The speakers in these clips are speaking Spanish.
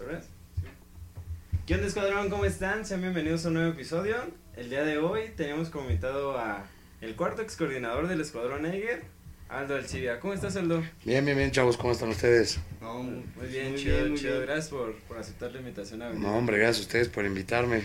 ¿verdad? ¿Qué onda, escuadrón? ¿Cómo están? Sean bienvenidos a un nuevo episodio. El día de hoy tenemos como invitado a el cuarto ex coordinador del escuadrón Eiger, Aldo Alcibia. ¿Cómo estás, Aldo? Bien, bien, bien, chavos, ¿cómo están ustedes? No, muy bien, chido, bien, muy chido. bien. Gracias por, por aceptar la invitación a venir. No, hombre, gracias a ustedes por invitarme.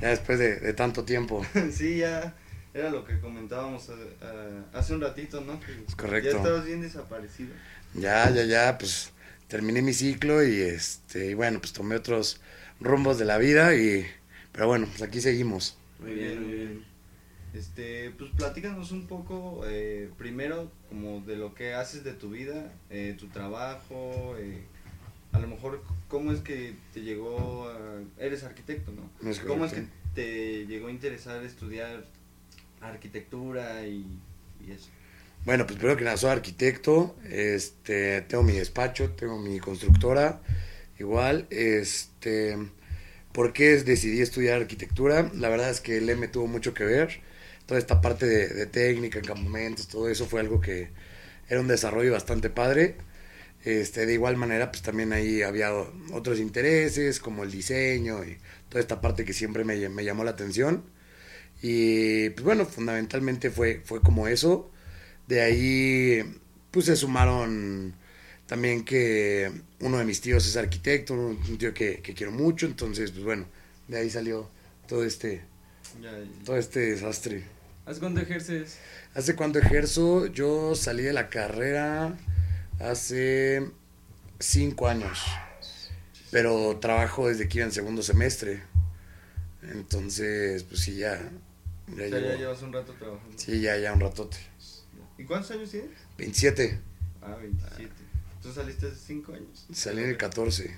Ya después de, de tanto tiempo. sí, ya era lo que comentábamos eh, eh, hace un ratito, ¿no? Que Es correcto. Ya estabas bien desaparecido. Ya, ya, ya, pues terminé mi ciclo y este, y bueno, pues tomé otros rumbos de la vida y, pero bueno, pues aquí seguimos. Muy bien, muy bien. Este, pues platícanos un poco, eh, primero, como de lo que haces de tu vida, eh, tu trabajo, eh, a lo mejor, ¿cómo es que te llegó a... Eres arquitecto, ¿no? Es ¿Cómo es que te llegó a interesar estudiar arquitectura y, y eso? Bueno, pues primero que nada, soy arquitecto, este, tengo mi despacho, tengo mi constructora, igual, este, ¿por qué decidí estudiar arquitectura? La verdad es que el M tuvo mucho que ver, toda esta parte de, técnica, campamentos, todo eso fue algo que era un desarrollo bastante padre, este, de igual manera, pues también ahí había otros intereses, como el diseño y toda esta parte que siempre me, me llamó la atención, y pues bueno, fundamentalmente fue, fue como eso, de ahí, pues se sumaron también que uno de mis tíos es arquitecto, un tío que, que quiero mucho, entonces, pues bueno, de ahí salió todo este, Ya, todo este desastre. ¿Hace cuánto ejerces? ¿Hace cuánto ejerzo? Yo salí de la carrera hace cinco años, pero trabajo desde que iba en segundo semestre, entonces, pues sí, ya, ya, o sea, ya llevas un rato trabajando. sí, ya, ya un ratote. ¿Y cuántos años tienes? 27, Ah, 27. ¿Tú saliste hace 5 años? salí en el 14.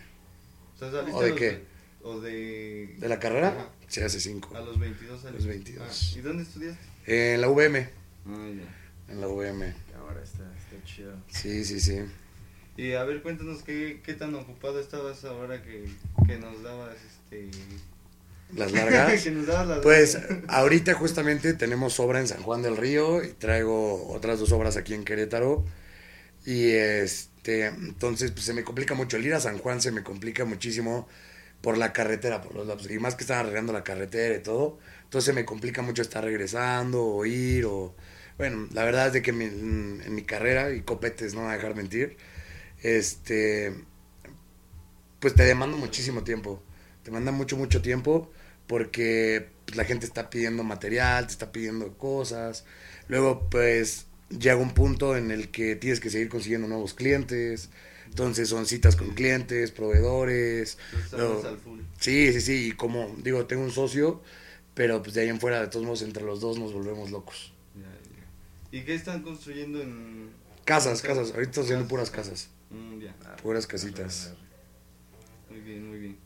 O sea, saliste ¿O de qué? ¿O de...? ¿De la carrera? Ajá. Sí, hace cinco. A los 22 saliste. los 22. Ah, ¿Y dónde estudiaste? En la VM. Ah, ya. En la VM. Ahora está, está chido. Sí, sí, sí. Y a ver, cuéntanos qué, qué tan ocupado estabas ahora que, que nos dabas este... Las largas. que nos dabas las Pues largas. ahorita justamente tenemos obra en San Juan del Río y traigo otras dos obras aquí en Querétaro. Y este, entonces pues se me complica mucho. El ir a San Juan se me complica muchísimo por la carretera, por los lapsos. Y más que están arreglando la carretera y todo. Entonces se me complica mucho estar regresando o ir o... Bueno, la verdad es de que mi- en mi carrera, y copetes, no me voy a dejar mentir, este, pues te demanda muchísimo tiempo. Te manda mucho, mucho tiempo porque pues, la gente está pidiendo material, te está pidiendo cosas. Luego, pues, llega un punto en el que tienes que seguir consiguiendo nuevos clientes. Entonces son citas con clientes, proveedores. Luego- al full. Sí, sí, sí. Y como digo, tengo un socio, pero pues de ahí en fuera, de todos modos, entre los dos nos volvemos locos. ¿Y qué están construyendo en...? Casas, casas. Ahorita estoy haciendo puras casas. Mm, ya. Puras casitas. Muy bien, muy bien.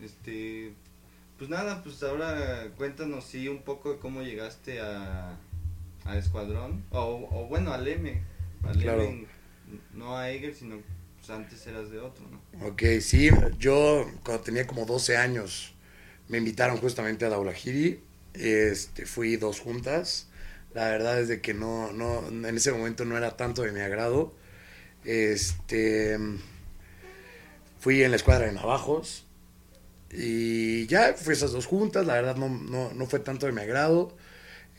Este, pues nada, pues ahora cuéntanos sí un poco de cómo llegaste a, a Escuadrón, o, o bueno, al M, al Claro. M, no a Eiger, sino pues antes eras de otro, ¿no? Ok, sí, yo cuando tenía como 12 años me invitaron justamente a Daulahiri, este, fui dos juntas, la verdad es de que no, no, en ese momento no era tanto de mi agrado, este, fui en la escuadra de navajos y ya fui esas dos juntas, la verdad no, no, no fue tanto de mi agrado,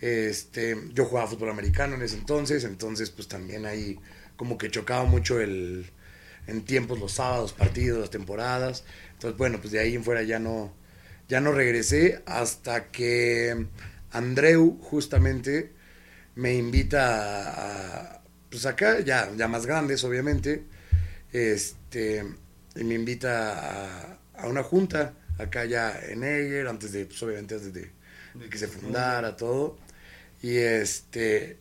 este, yo jugaba fútbol americano en ese entonces, entonces pues también ahí como que chocaba mucho el, en tiempos los sábados, partidos, las temporadas. Entonces, bueno, pues de ahí en fuera ya no, ya no regresé hasta que Andreu justamente me invita a, pues acá, ya, ya más grandes obviamente, este, y me invita a una junta acá ya en Eger, antes de, pues obviamente antes de, de que se fundara todo. Y este,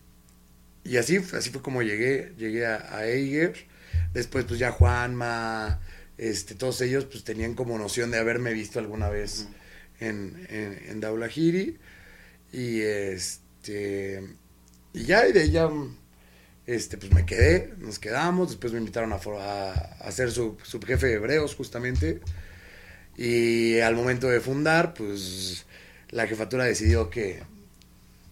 y así, fue- así fue como llegué, llegué a, a Eiger. Después, pues ya Juanma, este, todos ellos, pues tenían como noción de haberme visto alguna vez en, en, en Daulahiri. Y este, y ya, y de ella, este, pues me quedé, nos quedamos. Después me invitaron a, a, a ser su subjefe de hebreos, justamente. Y al momento de fundar, pues la jefatura decidió que,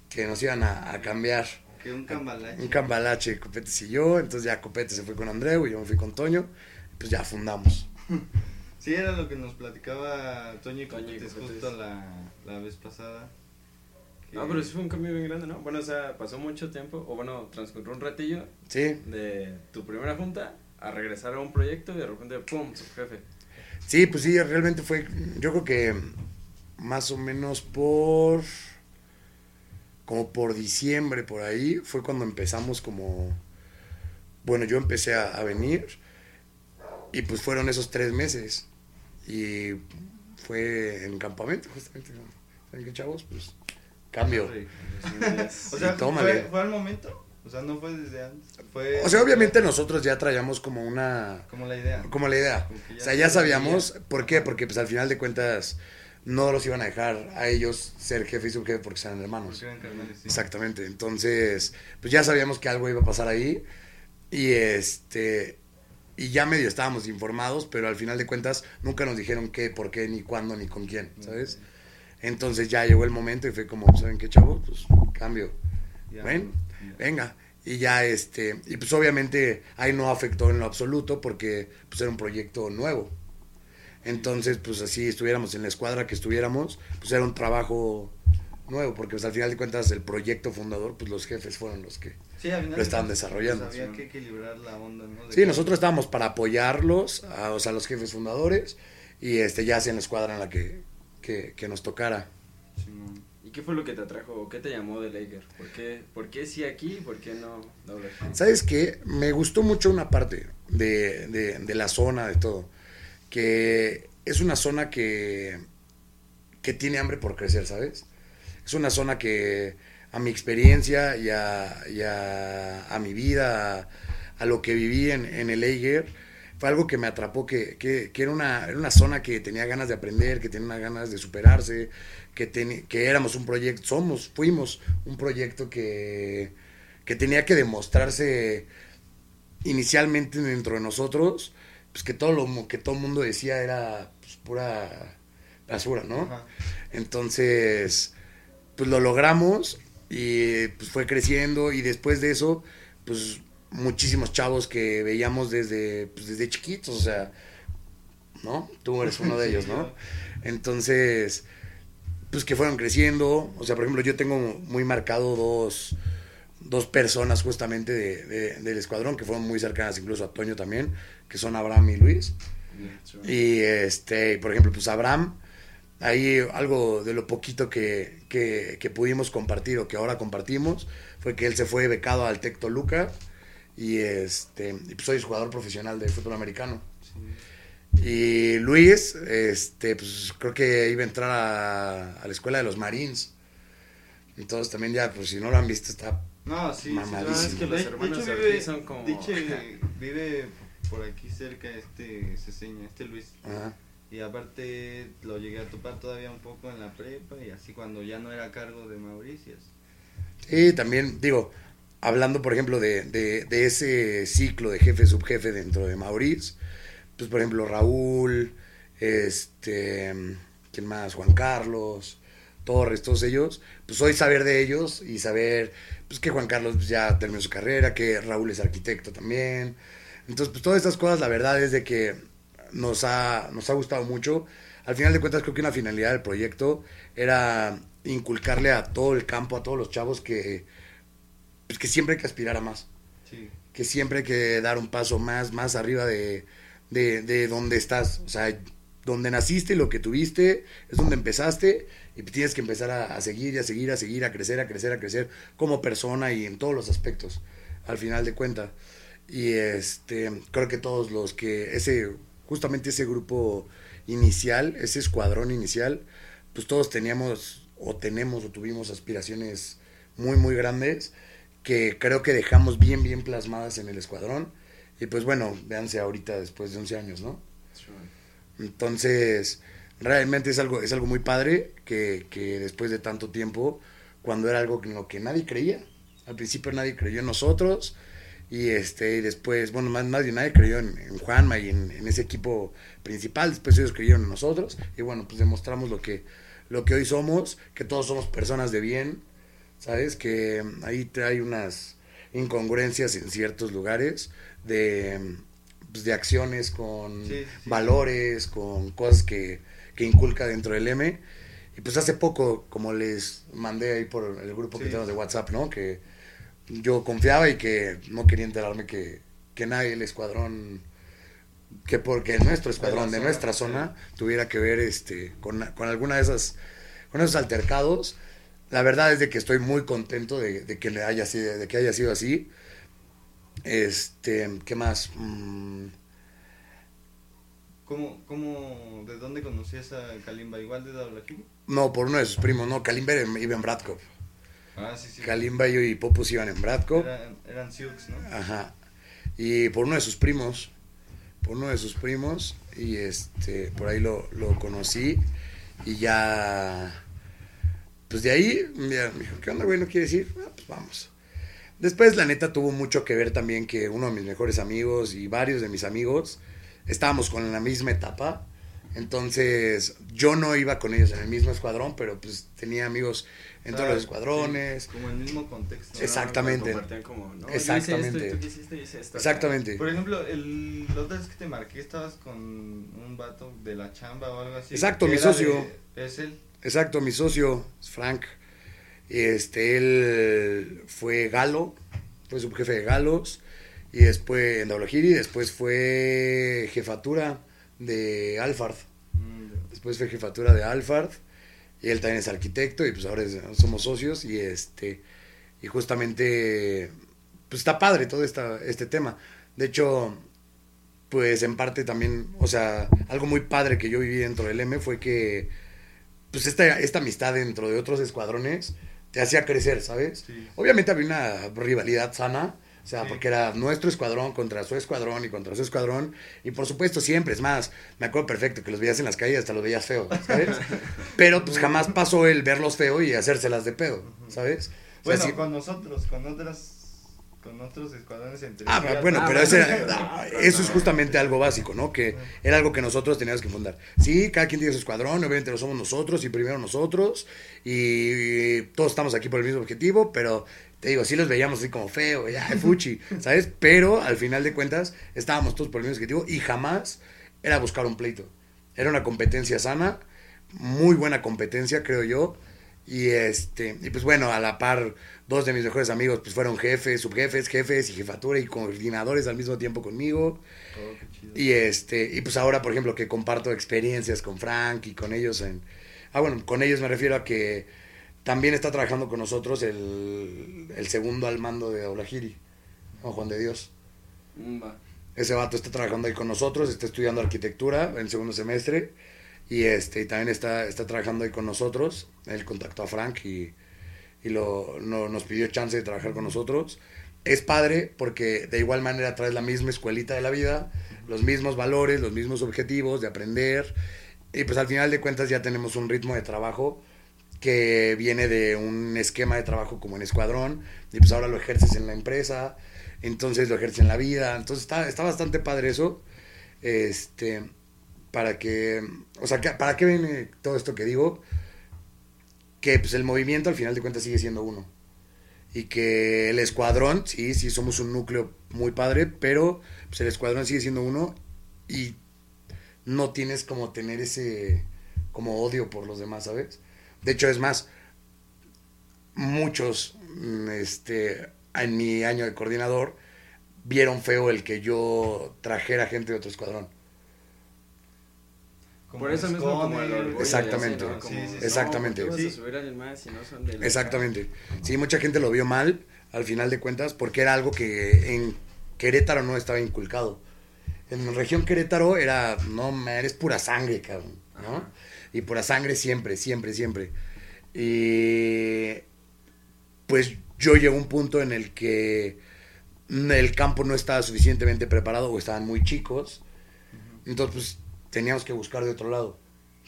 que nos iban a, a cambiar Que un cambalache. un cambalache, Copetes y yo, entonces ya Copete se fue con Andreu y yo me fui con Toño, pues ya fundamos. Sí, era lo que nos platicaba Toño y Cometes. justo la, la vez pasada. que- Ah, pero sí fue un cambio bien grande, ¿no? Bueno, o sea, pasó mucho tiempo, o bueno, transcurrió un ratillo Sí, de tu primera junta a regresar a un proyecto y de repente, ¡pum!, su jefe. Sí, pues sí, realmente fue, yo creo que más o menos por, como por diciembre, por ahí, fue cuando empezamos como, bueno, yo empecé a, a venir y pues fueron esos tres meses y fue en campamento justamente. ¿saben qué chavos? Pues cambio. O sea, fue, fue al momento. O sea, no fue desde antes. Fue O sea, obviamente nosotros ya traíamos como una, Como la idea. como la idea. Como O sea, ya sabíamos. ¿por qué? Porque pues al final de cuentas no los iban a dejar a ellos ser jefe y subjefe porque eran hermanos. Porque eran carnales, sí. Exactamente. Entonces, pues ya sabíamos que algo iba a pasar ahí y este y ya medio estábamos informados, pero al final de cuentas nunca nos dijeron qué, por qué, ni cuándo, ni con quién, ¿sabes? Entonces ya llegó el momento y fue como, ¿saben qué, chavos? Pues cambio. Ya, Ven. Venga. Y ya este, y pues obviamente ahí no afectó en lo absoluto porque pues era un proyecto nuevo. Entonces, pues así estuviéramos en la escuadra que estuviéramos, pues era un trabajo nuevo, porque pues al final de cuentas el proyecto fundador, pues los jefes fueron los que... Sí, lo estaban cuentas, desarrollando. pues, había Sí. que equilibrar la onda, ¿no? Sí, que- nosotros estábamos para apoyarlos, a, o sea, los jefes fundadores, y este ya hacían la escuadra en la que, que, que nos tocara. Simón. ¿Y qué fue lo que te atrajo qué te llamó de Laker? ¿Por qué, ¿Por qué sí aquí por qué no? ¿Sabes qué? Me gustó mucho una parte de, de, de la zona, de todo. Que es una zona que, que tiene hambre por crecer, ¿sabes? Es una zona que a mi experiencia y a, y a, a mi vida, a, a lo que viví en, en el Eiger, fue algo que me atrapó, que, que, que era, una, era una zona que tenía ganas de aprender, que tenía ganas de superarse, que, teni- que éramos un proyecto, somos, fuimos un proyecto que, que tenía que demostrarse inicialmente dentro de nosotros, pues que todo lo que todo el mundo decía era pues, pura basura, ¿no? Ajá. Entonces, pues lo logramos y pues fue creciendo y después de eso, pues muchísimos chavos que veíamos desde, pues, desde chiquitos, o sea, ¿no? Tú eres uno de ellos, ¿no? Entonces, pues que fueron creciendo, o sea, por ejemplo, yo tengo muy marcado dos, dos personas justamente de, de- del escuadrón que fueron muy cercanas incluso a Toño también, que son Abraham y Luis. Y este, por ejemplo, pues Abraham, ahí algo de lo poquito que, que, que pudimos compartir o que ahora compartimos fue que él se fue becado al Tec Toluca y este, y pues soy jugador profesional de fútbol americano. Sí. Y Luis, este, pues creo que iba a entrar a, a la escuela de los Marines. Entonces también ya, pues si no lo han visto, está No, sí, sí, Mamadísimo. no, es que de- los de hermanos hecho Ortiz vive, son como- de hecho, vive por aquí cerca este Ceseña, este Luis. ajá. Y aparte lo llegué a topar todavía un poco en la prepa y así cuando ya no era a cargo de Mauricio. Y también, digo, hablando, por ejemplo, de, de, de ese ciclo de jefe-subjefe dentro de Mauriz, pues, por ejemplo, Raúl, este, ¿quién más? Juan Carlos, Torres, todos ellos, pues hoy saber de ellos y saber, pues, que Juan Carlos pues, ya terminó su carrera, que Raúl es arquitecto también. Entonces, pues, todas estas cosas, la verdad es de que nos ha, nos ha gustado mucho. Al final de cuentas, creo que una finalidad del proyecto era inculcarle a todo el campo, a todos los chavos que, pues que siempre hay que aspirar a más, Sí. que siempre hay que dar un paso más, más arriba de, de, de donde estás, o sea, donde naciste lo que tuviste es donde empezaste y tienes que empezar a, a seguir y a seguir, a seguir, a crecer, a crecer, a crecer como persona y en todos los aspectos, al final de cuentas. Y este, creo que todos los que, ese, justamente ese grupo inicial, ese escuadrón inicial, pues todos teníamos o tenemos o tuvimos aspiraciones muy, muy grandes que creo que dejamos bien, bien plasmadas en el escuadrón. Y pues bueno, véanse ahorita después de 11 años, ¿no? Entonces, realmente es algo, es algo muy padre que, que después de tanto tiempo, cuando era algo en lo que nadie creía, al principio nadie creyó en nosotros, y este y después, bueno, más, más bien nadie creyó en, en Juanma y en, en ese equipo principal, después ellos creyeron en nosotros, y bueno, pues demostramos lo que, lo que hoy somos, que todos somos personas de bien, ¿sabes? Que ahí trae unas incongruencias en ciertos lugares de pues, de acciones, con Sí, sí. valores, con cosas que, que inculca dentro del M. Y pues hace poco, como les mandé ahí por el grupo que Sí. tenemos de WhatsApp, ¿no? Que yo confiaba y que no quería enterarme que, que nadie del escuadrón, que porque nuestro escuadrón de, zona, nuestra sí. zona tuviera que ver este con, con alguna de esas, con esos altercados. La verdad es de que estoy muy contento de, de que haya sido, de que haya sido así. Este, ¿qué más? Mm, ¿Cómo, cómo, de dónde conocías a Kalimba? ¿Igual de Daulahiri? no, por uno de sus primos, no, Kalimba iba en Bradkov. Ah, sí, sí. Kalimba y, y Popus iban en Bradkov. Eran, eran Sioux, ¿no? Ajá. Y por uno de sus primos, por uno de sus primos, y este, por ahí lo, lo conocí, y ya, pues de ahí, me dijo, ¿qué onda, güey? ¿No quieres ir? Ah, pues vamos. Después, la neta, tuvo mucho que ver también que uno de mis mejores amigos y varios de mis amigos estábamos con la misma etapa. Entonces, yo no iba con ellos en el mismo escuadrón, pero pues tenía amigos en todos los escuadrones. sí, como el mismo contexto. Exactamente. como, no, yo hice Exactamente. esto y tú qué hiciste, yo hice esto. Exactamente. Por ejemplo, el, otra vez que te marqué, estabas con un vato de la chamba o algo así. Exacto, mi socio. de- es él. Exacto, mi socio, Frank. Este, él fue Galo, fue subjefe de Galos, y después en Daulahiri, después fue jefatura de Alfard. Mm, Después fue jefatura de Alfard, y él también es arquitecto, y pues ahora es- somos socios, y este, y justamente, pues está padre todo esta, este tema. De hecho, pues en parte también, o sea, algo muy padre que yo viví dentro del M fue que, pues esta, esta amistad dentro de otros escuadrones te hacía crecer, ¿sabes? Sí. Obviamente había una rivalidad sana, o sea, Sí. porque era nuestro escuadrón contra su escuadrón y contra su escuadrón, y por supuesto siempre, es más, me acuerdo perfecto que los veías en las calles, hasta los veías feos, ¿sabes? Pero pues jamás pasó el verlos feo y hacérselas de pedo, ¿sabes? O sea, Bueno, sí- con nosotros, con otras, con otros escuadrones entre Ah, bueno, Ah, pero bueno, era- pero- ah, eso es justamente algo básico, ¿no? Que era algo que nosotros teníamos que fundar. Sí, cada quien tiene su escuadrón, obviamente lo somos nosotros y primero nosotros, y, y todos estamos aquí por el mismo objetivo, pero te digo, sí los veíamos así como feo, ya, fuchi, ¿sabes? Pero al final de cuentas estábamos todos por el mismo objetivo y jamás era buscar un pleito. Era una competencia sana, muy buena competencia, creo yo. Y este, y pues bueno, a la par, dos de mis mejores amigos pues fueron jefes, subjefes, jefes y jefatura y coordinadores al mismo tiempo conmigo. Oh. Y este, y pues ahora, por ejemplo, que comparto experiencias con Frank y con ellos en. Ah, bueno, con ellos me refiero a que también está trabajando con nosotros el, el segundo al mando de Aulahiri, ¿no? Juan de Dios. Mm, va. Ese vato está trabajando ahí con nosotros, está estudiando arquitectura en segundo semestre y este y también está, está trabajando ahí con nosotros. Él contactó a Frank y, y lo, no- nos pidió chance de trabajar con nosotros. Es padre porque de igual manera traes la misma escuelita de la vida, los mismos valores, los mismos objetivos de aprender y pues al final de cuentas ya tenemos un ritmo de trabajo que viene de un esquema de trabajo como en escuadrón y pues ahora lo ejerces en la empresa, entonces lo ejerces en la vida, entonces está, está bastante padre eso, este, para que, o sea, ¿para qué viene todo esto que digo? Que pues el movimiento al final de cuentas sigue siendo uno y que el escuadrón, sí, sí somos un núcleo muy padre, pero pues el escuadrón sigue siendo uno y no tienes como tener ese como odio por los demás, ¿sabes? De hecho, es más, muchos, mm, este, en mi año de coordinador, vieron feo el que yo trajera gente de otro escuadrón. Como Por eso mismo como el Exactamente. así, ¿no? Como, Sí, sí, sí. Exactamente. No, ¿por qué Sí. vas a subir a alguien más si no son de la- Exactamente. Sí, mucha gente lo vio mal, al final de cuentas, porque era algo que en Querétaro no estaba inculcado. En la región Querétaro era, no, eres pura sangre, cabrón, ¿no? Ajá. Y pura sangre siempre, siempre, siempre. Y pues yo llegué a un punto en el que el campo no estaba suficientemente preparado o estaban muy chicos. Entonces, pues teníamos que buscar de otro lado,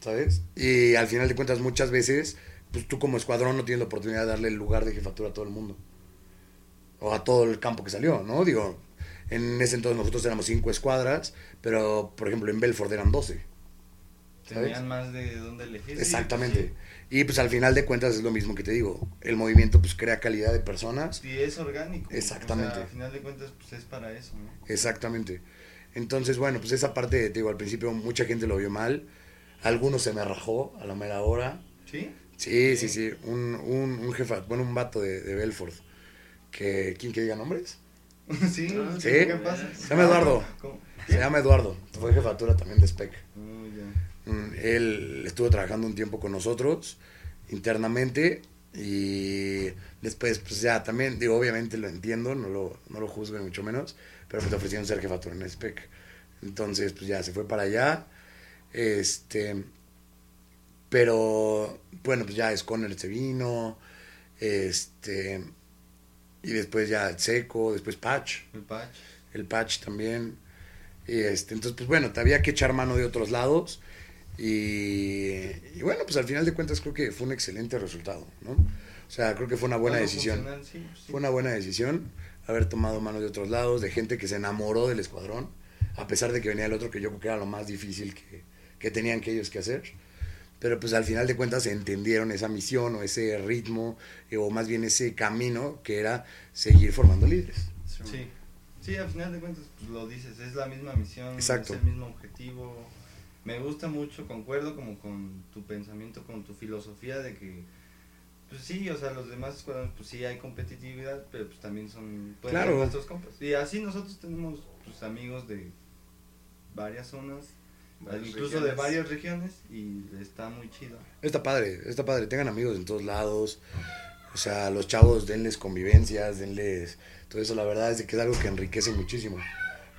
¿sabes? Y al final de cuentas, muchas veces, pues tú como escuadrón no tienes la oportunidad de darle el lugar de jefatura a todo el mundo. O a todo el campo que salió, ¿no? Digo, en ese entonces nosotros éramos cinco escuadras, pero por ejemplo en Belford eran 12. ¿sabes? Tenían más de dónde elegir. sí, Exactamente. Y pues al final de cuentas es lo mismo que te digo. El movimiento pues crea calidad de personas. Y es orgánico. Exactamente. O sea, al final de cuentas, pues es para eso, ¿no? Exactamente. Entonces, bueno, pues esa parte, te digo, al principio mucha gente lo vio mal. Algunos se me rajó a la mera hora. ¿Sí? Sí, sí, sí. Un, un, un jefa, bueno, un vato de, de Belfort. Que, ¿Quién que diga nombres? sí, Ah, sí. ¿qué pasa? Se llama Eduardo. ¿Cómo? Se llama Eduardo. Fue jefatura también de Spec. Oh. Mm, Él estuvo trabajando un tiempo con nosotros internamente y después, pues ya también, digo, obviamente lo entiendo, no lo, no lo juzgo ni mucho menos, pero pues te ofrecieron ser jefatura en SPEC. Entonces, pues ya se fue para allá. Este, pero bueno, pues ya Sconner se vino, este, y después ya el Seco, después Patch El patch. el patch también. Y este, entonces, pues bueno, te había que echar mano de otros lados. Y, y bueno, pues al final de cuentas creo que fue un excelente resultado, ¿no? O sea, creo que fue una buena decisión. sí, pues sí. Fue una buena decisión haber tomado mano de otros lados, de gente que se enamoró del escuadrón, a pesar de que venía el otro que yo creo que era lo más difícil que, que tenían que ellos que hacer. Pero pues al final de cuentas entendieron esa misión o ese ritmo, eh, o más bien ese camino que era seguir formando líderes. Sí. Sí, al final de cuentas, pues lo dices, es la misma misión, Exacto. es el mismo objetivo. Me gusta mucho, concuerdo como con tu pensamiento, con tu filosofía de que, pues sí, o sea, los demás escuadrones, pues sí hay competitividad, pero pues también son pueden Claro. nuestros compas. Y así nosotros tenemos pues amigos de varias zonas, Varias incluso regiones. de varias regiones, y está muy chido. Está padre, está padre. Tengan amigos en todos lados. O sea, los chavos denles convivencias, denles todo eso. La verdad es de que es algo que enriquece muchísimo.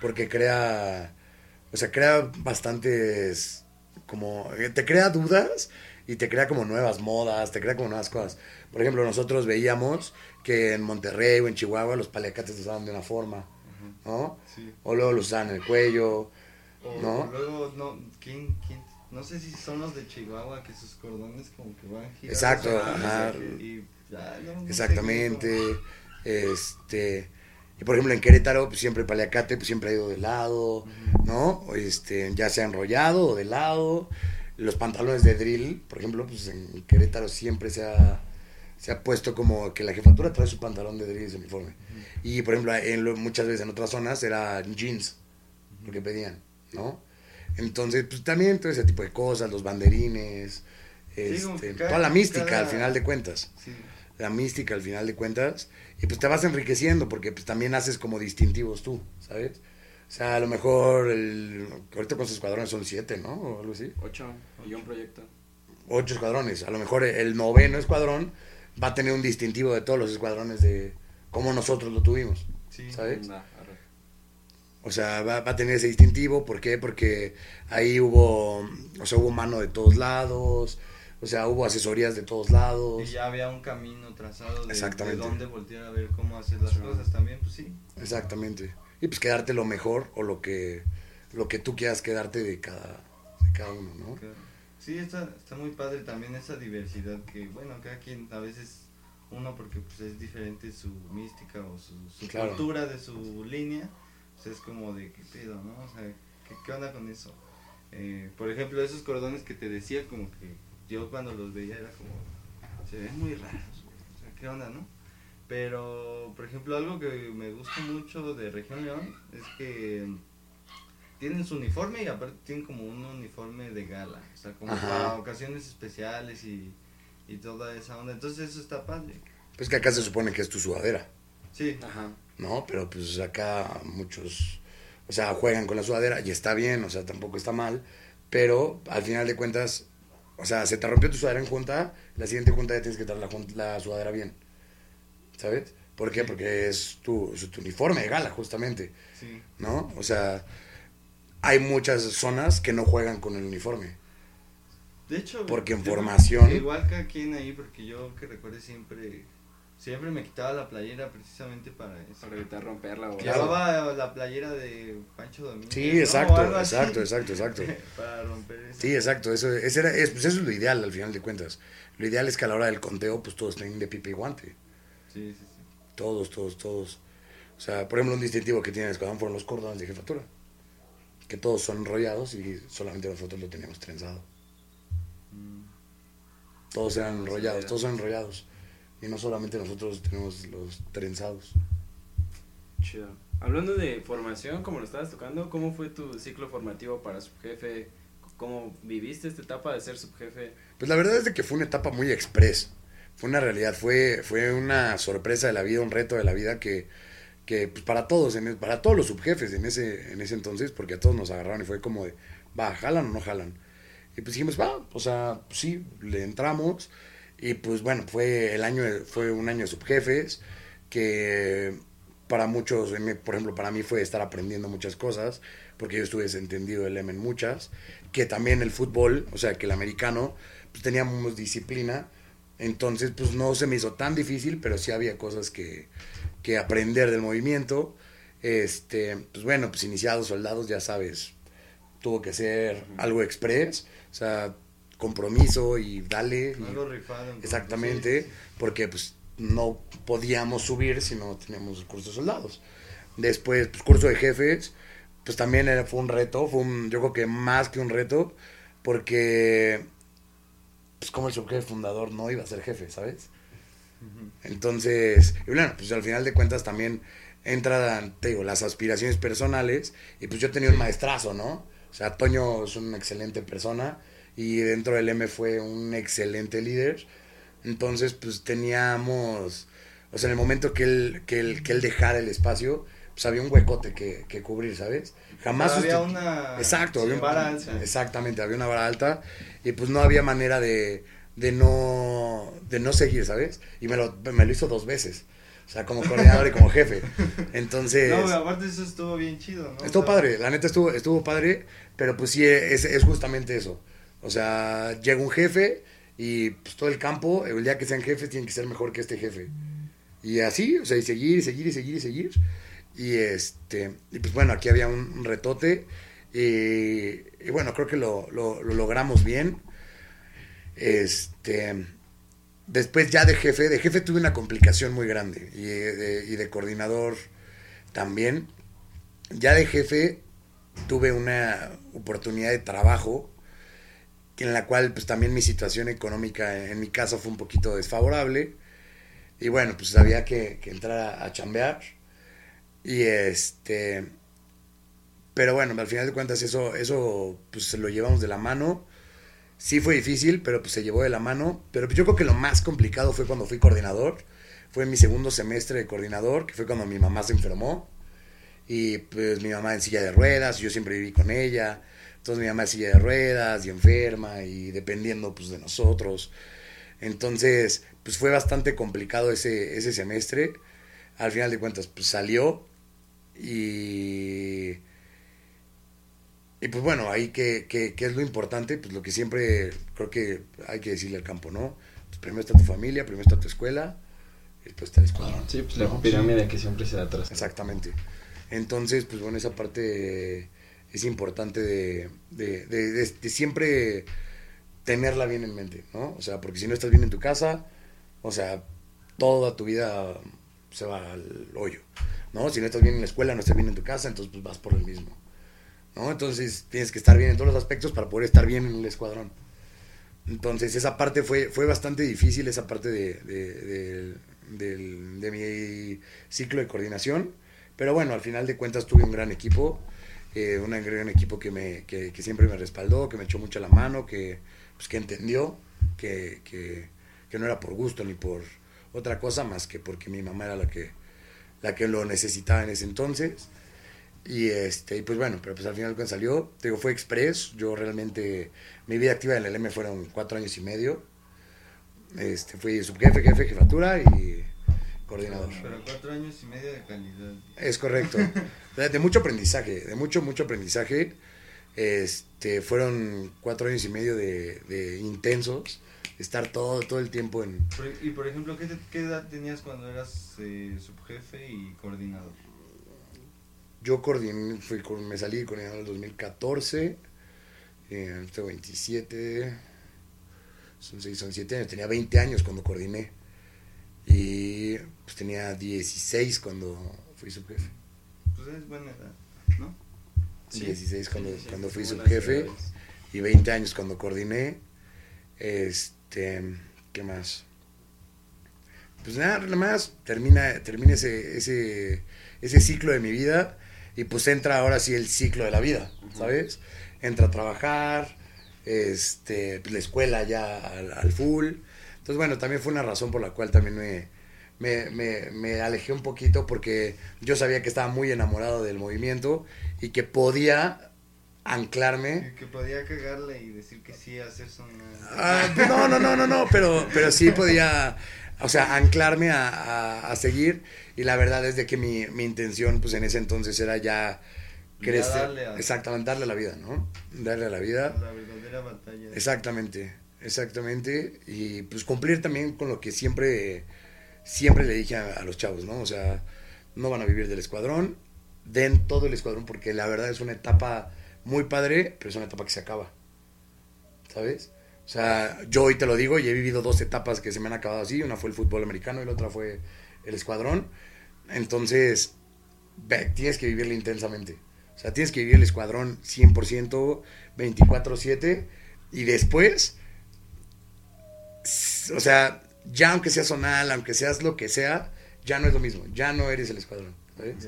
Porque crea, o sea, crea bastantes, como, eh, te crea dudas y te crea como nuevas modas, te crea como nuevas cosas. Por ejemplo, nosotros veíamos que en Monterrey o en Chihuahua los paliacates usaban de una forma, ¿no? Sí. O luego los usaban en el cuello. O, ¿No? o luego, no, ¿quién, quién? No sé si son los de Chihuahua que sus cordones como que van girados. Exacto, ajá. y ya, no- no Exactamente. Este. Y por ejemplo en Querétaro, pues siempre el paliacate pues, siempre ha ido de lado, Ujú. ¿no? O, Este, ya sea enrollado o de lado. Los pantalones de drill, por ejemplo, pues en Querétaro siempre se ha, se ha puesto como que la jefatura trae su pantalón de drill y su uniforme. Y por ejemplo, en muchas veces en otras zonas era jeans, lo que pedían, ¿no? Entonces, pues también todo ese tipo de cosas, los banderines, este, cada- toda la mística cada- al final de cuentas Sí. la mística al final de cuentas y pues te vas enriqueciendo porque pues también haces como distintivos tú, ¿sabes? O sea, a lo mejor el, ahorita con sus escuadrones son siete, ¿no? O algo así. Ocho y un proyecto. Ocho escuadrones. A lo mejor el noveno escuadrón va a tener un distintivo de todos los escuadrones de como nosotros lo tuvimos, Sí. ¿sabes? Nah. O sea, va, va a tener ese distintivo. ¿Por qué? Porque ahí hubo, o sea, hubo mano de todos lados. O sea, hubo asesorías de todos lados. Y ya había un camino trazado de, de Exactamente. dónde voltear a ver cómo hacer las cosas también, pues sí. Exactamente. Y pues quedarte lo mejor o lo que, lo que tú quieras quedarte de cada, de cada uno, ¿no? Claro. Sí, está, está muy padre también esa diversidad que, bueno, cada quien a veces uno porque pues es diferente su mística o su, su Claro. cultura de su línea, pues es como de qué pedo, ¿no? O sea, ¿qué, qué onda con eso? Eh, por ejemplo, esos cordones que te decía, como que yo cuando los veía era como, se ven muy raros, o sea, ¿qué onda, no? Pero, por ejemplo, algo que me gusta mucho de Región León es que tienen su uniforme y aparte tienen como un uniforme de gala, o sea, como Ajá. para ocasiones especiales y, y toda esa onda. Entonces eso está padre. Pues que acá se supone que es tu sudadera, Sí, Ajá. ¿no? Pero pues acá muchos, o sea, juegan con la sudadera y está bien, o sea, tampoco está mal. Pero al final de cuentas, o sea, se te rompió tu sudadera en junta, la siguiente junta ya tienes que dar la, la sudadera bien, ¿sabes? ¿Por qué? Porque es tu, es tu uniforme de gala, justamente. sí. ¿no? O sea, hay muchas zonas que no juegan con el uniforme. De hecho, Porque en formación- que Igual cada quien ahí, porque yo que recuerde siempre, siempre me quitaba la playera precisamente para eso. Para evitar romperla o Claro. Llevaba la playera de Pancho Domínguez. Sí, exacto, exacto, exacto, exacto. para romper eso. Sí, exacto, eso, ese era- es, pues eso es lo ideal al final de cuentas. Lo ideal es que a la hora del conteo, pues todos estén de pipa y guante. Sí, sí, sí. Todos, todos, todos. O sea, por ejemplo, un distintivo que tiene el escuadrón fueron los cordones de jefatura. Que todos son enrollados y solamente nosotros lo teníamos trenzado. Mm. Todos eran enrollados, era. todos son enrollados. Y no solamente nosotros tenemos los trenzados. Chido. Hablando de formación, como lo estabas tocando, ¿cómo fue tu ciclo formativo para subjefe? ¿Cómo viviste esta etapa de ser subjefe? Pues la verdad es de que fue una etapa muy express. Fue una realidad, fue, fue una sorpresa de la vida, un reto de la vida que, que pues para todos, en, para todos los subjefes en ese, en ese entonces, porque a todos nos agarraron y fue como de, va, jalan o no jalan. Y pues dijimos, va, o sea, sí, le entramos. Y pues bueno, fue el año, fue un año subjefes que para muchos, por ejemplo, para mí fue estar aprendiendo muchas cosas, porque yo estuve desentendido del M en muchas, que también el fútbol, o sea, que el americano, pues teníamos disciplina, entonces pues no se me hizo tan difícil, pero sí había cosas que, que aprender del movimiento. Este, pues bueno, pues iniciados soldados, ya sabes, tuvo que ser algo express, o sea, compromiso y dale. Algo rifado. Exactamente, porque pues no podíamos subir si no teníamos el curso de soldados. Después, pues curso de jefes, pues también era, fue un reto, fue un, yo creo que más que un reto, porque pues como el subjefe fundador no iba a ser jefe, ¿sabes? Entonces, y bueno, pues al final de cuentas también entran, te digo, las aspiraciones personales, y pues yo tenía un maestrazo, ¿no? O sea, Toño es una excelente persona, y dentro del M fue un excelente líder, entonces, pues teníamos, o sea, en el momento que él, que él, que él dejara el espacio, pues había un huecote que, que cubrir, ¿sabes? Jamás había una Exacto, había vara alta. Exactamente, había una vara alta y pues no había manera de, de no de no seguir, ¿sabes? Y me lo, me lo hizo dos veces. O sea, como coordinador y como jefe. Entonces. No, aparte eso estuvo bien chido, ¿no? Estuvo padre, la neta estuvo, estuvo padre, pero pues sí, es, es justamente eso. O sea, llega un jefe y pues todo el campo, el día que sean jefes, tienen que ser mejor que este jefe. Y así, o sea, y seguir, y seguir, y seguir, y seguir. Y este, y pues bueno, aquí había un, retote. Y, bueno, creo que lo, lo, logramos bien. Este, después ya de jefe, de jefe tuve una complicación muy grande. Y de, coordinador también. Ya de jefe tuve una oportunidad de trabajo en la cual pues también mi situación económica en mi casa fue un poquito desfavorable y bueno pues había que, entrar a, chambear y este pero bueno al final de cuentas eso eso pues lo llevamos de la mano. Sí fue difícil pero pues se llevó de la mano. Pero yo creo que lo más complicado fue cuando fui coordinador. Fue en mi segundo semestre de coordinador que fue cuando mi mamá se enfermó. Y pues mi mamá en silla de ruedas yo siempre viví con ella. Entonces mi mamá es silla de ruedas y enferma y dependiendo pues de nosotros. Entonces, pues fue bastante complicado ese, ese semestre. Al final de cuentas, pues salió y... Y pues bueno, ahí que, que, es lo importante, pues lo que siempre creo que hay que decirle al campo, ¿no? Pues primero está tu familia, primero está tu escuela, y después está el escuadrón. Sí, pues la pirámide que siempre se da atrás. Exactamente. Entonces, pues bueno, esa parte es importante de, de, de, siempre tenerla bien en mente, ¿no? O sea, porque si no estás bien en tu casa, o sea, toda tu vida se va al hoyo, ¿no? Si no estás bien en la escuela, no estás bien en tu casa, entonces pues vas por el mismo, ¿no? Entonces tienes que estar bien en todos los aspectos para poder estar bien en el escuadrón. Entonces esa parte fue, fue bastante difícil, esa parte de, de, mi ciclo de coordinación, pero bueno, al final de cuentas tuve un gran equipo eh, un gran equipo que, me, que, siempre me respaldó, que me echó mucho la mano, que, pues, que entendió que, que, no era por gusto ni por otra cosa más que porque mi mamá era la que, la que lo necesitaba en ese entonces. Y este, y pues bueno, pero pues al final cuando salió, te digo, fue express. Yo realmente, mi vida activa en el M fueron cuatro años y medio. Este, fui subjefe, jefe, jefatura y coordinador. Pero cuatro años y medio de calidad. Es correcto. de, mucho aprendizaje, de mucho, mucho aprendizaje. Este, fueron cuatro años y medio de, intensos, estar todo, todo el tiempo en... Y por ejemplo, ¿qué, edad tenías cuando eras eh, subjefe y coordinador? Yo coordiné, fui, me salí coordinador en el 2014, eh, tengo 27, son 6, son 7 años, tenía 20 años cuando coordiné. Y pues tenía 16 cuando fui subjefe. Pues es buena edad, ¿no? 16 cuando, cuando fui subjefe y 20 años cuando coordiné. Este, ¿qué más? Pues nada, nada más termina, termina ese, ese, ese ciclo de mi vida y pues entra ahora sí el ciclo de la vida, ¿sabes? Entra a trabajar, este, pues, la escuela ya al, al full. Entonces, bueno, también fue una razón por la cual también me, me, me, me alejé un poquito porque yo sabía que estaba muy enamorado del movimiento y que podía anclarme. Que, podía cagarle y decir que sí, hacer. Ah, no, no, no, no, no, pero, pero sí podía, o sea, anclarme a, a, a seguir. Y la verdad es de que mi, mi intención, pues en ese entonces era ya Ya crecer. darle a- Exactamente, darle a la vida, ¿no? Darle a la vida. La verdadera batalla. Exactamente, exactamente. Y pues cumplir también con lo que siempre, siempre le dije a, a los chavos, ¿no? O sea, no van a vivir del escuadrón, den todo el escuadrón porque la verdad es una etapa muy padre, pero es una etapa que se acaba. ¿Sabes? O sea, yo hoy te lo digo y he vivido dos etapas que se me han acabado así. Una fue el fútbol americano y la otra fue el escuadrón. Entonces, ve, tienes que vivirla intensamente. O sea, tienes que vivir el escuadrón 100%, 24/7 y después, o sea, ya aunque seas zonal, aunque seas lo que sea, ya no es lo mismo, ya no eres el escuadrón. ¿sabes?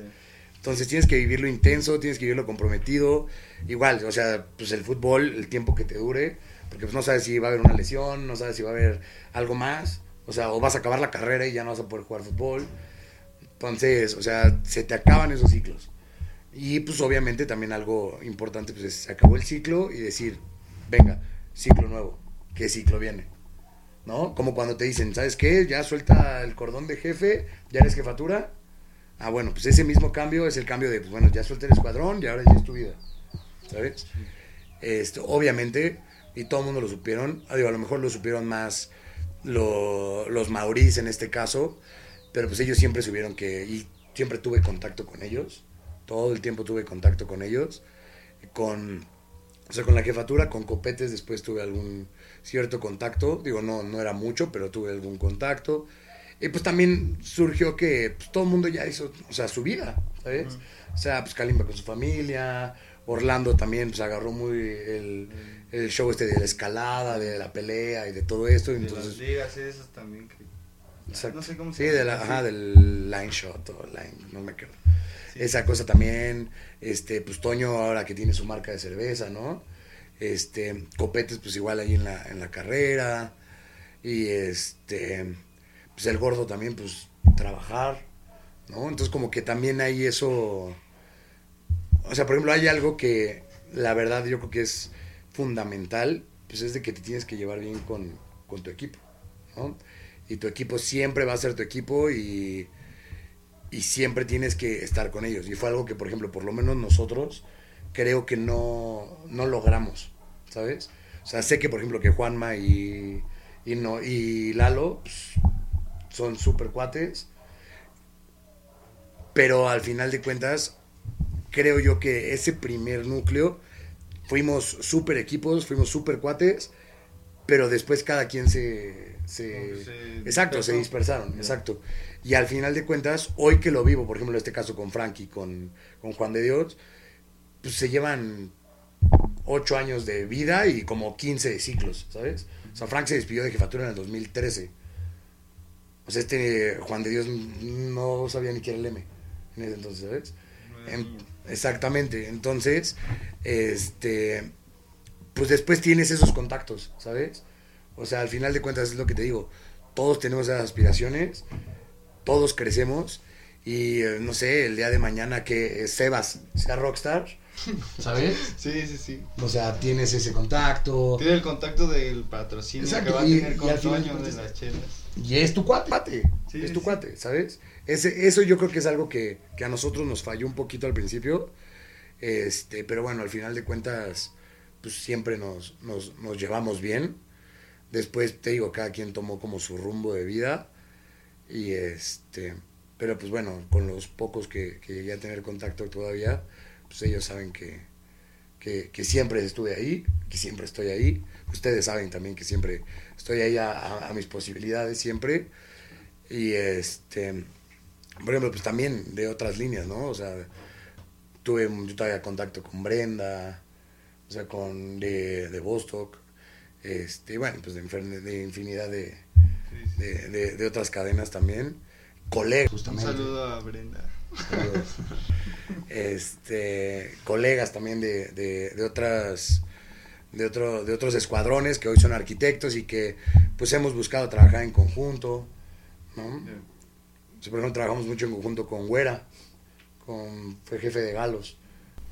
Entonces tienes que vivirlo intenso, tienes que vivirlo comprometido. Igual, o sea, pues el fútbol, el tiempo que te dure, porque pues no sabes si va a haber una lesión, no sabes si va a haber algo más. O sea, o vas a acabar la carrera y ya no vas a poder jugar fútbol. Entonces, o sea, se te acaban esos ciclos. Y pues obviamente también algo importante, pues es, se acabó el ciclo y decir, venga, ciclo nuevo, ¿qué ciclo viene? ¿No? Como cuando te dicen, ¿sabes qué? Ya suelta el cordón de jefe, ya eres jefatura. Ah, bueno, pues ese mismo cambio es el cambio de, pues bueno, ya suelta el escuadrón y ahora ya es tu vida. ¿Sabes? Esto, obviamente, y todo el mundo lo supieron, ah, a lo mejor lo supieron más lo- los maurís en este caso, pero pues ellos siempre supieron que, y siempre tuve contacto con ellos, todo el tiempo tuve contacto con ellos, con, o sea, con la jefatura, con copetes después tuve algún cierto contacto, digo, no, no era mucho, pero tuve algún contacto, y pues también surgió que pues, todo el mundo ya hizo, o sea, su vida, ¿sabes? O sea, pues Kalimba con su familia, Orlando también pues agarró muy el, el show este de la escalada, de la pelea y de todo esto, De entonces... las ligas esas también que... Exacto. No sé cómo sí, se llama, de la, sí. ajá, del line shot o line, no me acuerdo. Sí. Esa cosa también, este, pues Toño ahora que tiene su marca de cerveza, ¿no? Este, Copetes pues igual ahí en la, en la carrera y este, pues el gordo también pues trabajar, ¿no? Entonces como que también hay eso, o sea, por ejemplo hay algo que la verdad yo creo que es fundamental, pues es de que te tienes que llevar bien con, con tu equipo, ¿no? y tu equipo siempre va a ser tu equipo y, y siempre tienes que estar con ellos. Y fue algo que, por ejemplo, por lo menos nosotros creo que no, no logramos, ¿sabes? O sea, sé que, por ejemplo, que Juanma y, y, no, y Lalo pues, son súper cuates, pero al final de cuentas, creo yo que ese primer núcleo fuimos súper equipos, fuimos súper cuates, pero después cada quien se... se exacto, se dispersaron, exacto. Y al final de cuentas, hoy que lo vivo, por ejemplo, en este caso con Frankie, con, con Juan de Dios, pues se llevan ocho años de vida y como 15 de ciclos, ¿sabes? O sea, Frank se despidió de jefatura en el 2013. O sea, este Juan de Dios no sabía ni quién era el M en ese entonces, ¿sabes? No Em, exactamente. Entonces, este, pues después tienes esos contactos, ¿sabes? O sea, al final de cuentas es lo que te digo. Todos tenemos esas aspiraciones, todos crecemos y eh, no sé, el día de mañana que Sebas sea rockstar, ¿sabes? Sí, sí, sí. O sea, tienes ese contacto Tiene el contacto del patrocinio Exacto, que va a y- tener y con Toño de las chelas. Y es tu cuate, Sí, es tu sí. cuate, ¿sabes? Ese, eso yo creo que es algo que, que a nosotros nos falló un poquito al principio, este, pero bueno, al final de cuentas, pues siempre nos, nos, nos llevamos bien. Después, te digo, cada quien tomó como su rumbo de vida. Y este, pero pues bueno, con los pocos que, que llegué a tener contacto todavía, pues ellos saben que, que, que siempre estuve ahí, que siempre estoy ahí. Ustedes saben también que siempre estoy ahí a, a- a mis posibilidades, siempre. Y este, por ejemplo, pues también de otras líneas, ¿no? O sea, tuve yo todavía contacto con Brenda, o sea, con de, de Bostock, este, bueno, pues de, infinidad de, de, de- de otras cadenas también. Colegas, Un justamente. saludo a Brenda. Saludos. Este, colegas también de, de, de otras de, otro, de otros escuadrones que hoy son arquitectos y que pues hemos buscado trabajar en conjunto, ¿no? Por ejemplo, trabajamos mucho en conjunto con Güera, con, fue jefe de Galos,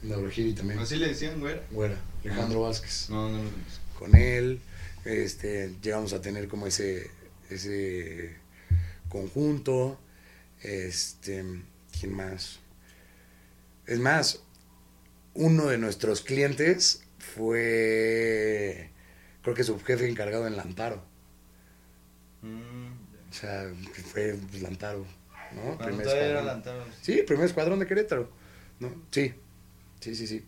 en Dabrojiri también. ¿Así le decían? Güera, Alejandro Vázquez. No, no conozco. Con él, este, llegamos a tener como ese, ese conjunto, este, ¿quién más? Es más, uno de nuestros clientes fue, creo que su jefe encargado en Lantaro. Mm, O sea, fue pues, Lantaro, ¿no? Primer era. Lantaro. Sí, primer escuadrón de Querétaro, ¿no? Sí, sí, sí, sí.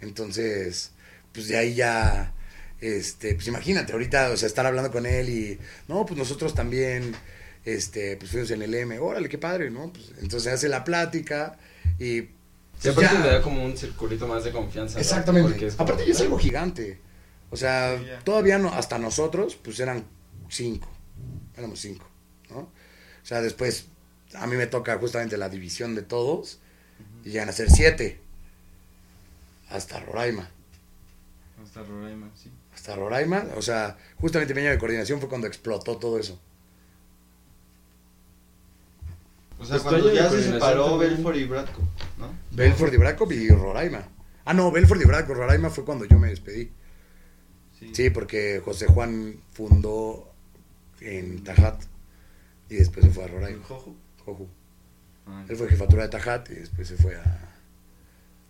Entonces, pues de ahí ya, este, pues imagínate, ahorita, o sea, estar hablando con él y, no, pues nosotros también, este, pues fuimos en el M, órale, qué padre, ¿no? Pues entonces hace la plática y... Sí, pues, aparte ya- le da como un circulito más de confianza. Exactamente. Porque es como- Aparte ya es algo gigante. O sea, Sí, todavía no, hasta nosotros, pues eran cinco. Éramos cinco, ¿no? O sea, después a mí me toca justamente la división de todos y llegan a ser siete. Hasta Roraima. Hasta Roraima, sí. Hasta Roraima. O sea, justamente mi año de coordinación fue cuando explotó todo eso. O sea, Pues cuando ya se separó. Belfort y Bradco, ¿no? Belfort y Braco y Roraima. Ah, no, Belfort y Braco. Roraima fue cuando yo me despedí. Sí, porque José Juan fundó en Tajat y después se fue a ¿En Roraima. Jojo? Joju. Ah, Él fue jefatura de Tajat y después se fue a,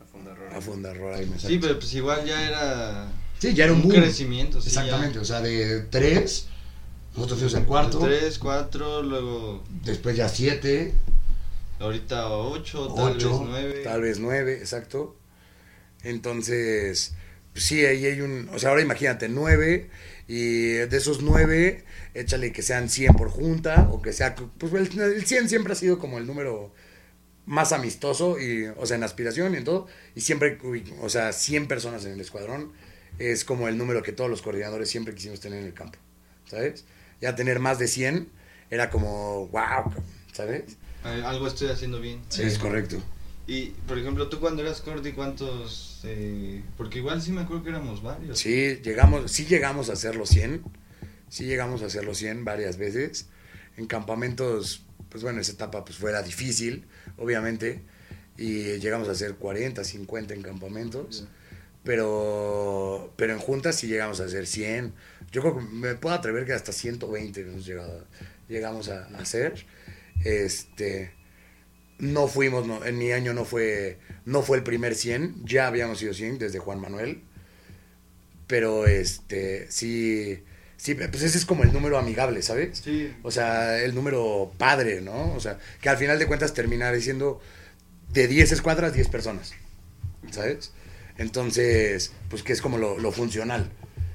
A fundar Roraima. a fundar Roraima. Sí, pero pues igual ya era Sí, ya era un un boom. crecimiento. Sí, Exactamente, ya. o sea, de tres, nosotros fuimos al cuarto, Tres, cuatro, luego después ya siete, ahorita ocho, tal ocho, vez nueve. tal vez nueve, exacto. Entonces, pues sí, ahí hay un, o sea, ahora imagínate, nueve, y de esos nueve, échale que sean 100 por junta, o que sea, pues el, el 100 siempre ha sido como el número más amistoso, y, o sea, en aspiración y en todo, y siempre, o sea, 100 personas en el escuadrón es como el número que todos los coordinadores siempre quisimos tener en el campo, ¿sabes? Ya tener más de 100 era como, wow, ¿sabes? Eh, Algo estoy haciendo bien. Sí, es correcto. Y, por ejemplo, tú cuando eras Cordy, ¿cuántos? eh, porque igual sí me acuerdo que éramos varios. Sí, llegamos, sí llegamos a hacer los 100. Sí llegamos a hacer los 100 varias veces. En campamentos, pues bueno, esa etapa pues fuera difícil, obviamente. Y llegamos a hacer 40, 50 en campamentos. Pero, pero en juntas sí llegamos a hacer 100. Yo creo que me puedo atrever que hasta 120 hemos llegado, llegamos a, a hacer. Este, no fuimos, no, en mi año no fue, no fue el primer 100, ya habíamos sido 100 desde Juan Manuel. Pero este, sí, sí, pues ese es como el número amigable, ¿sabes? Sí. O sea, el número padre, ¿no? O sea, que al final de cuentas terminará siendo de 10 escuadras, 10 personas, ¿sabes? Entonces, pues que es como lo, lo funcional.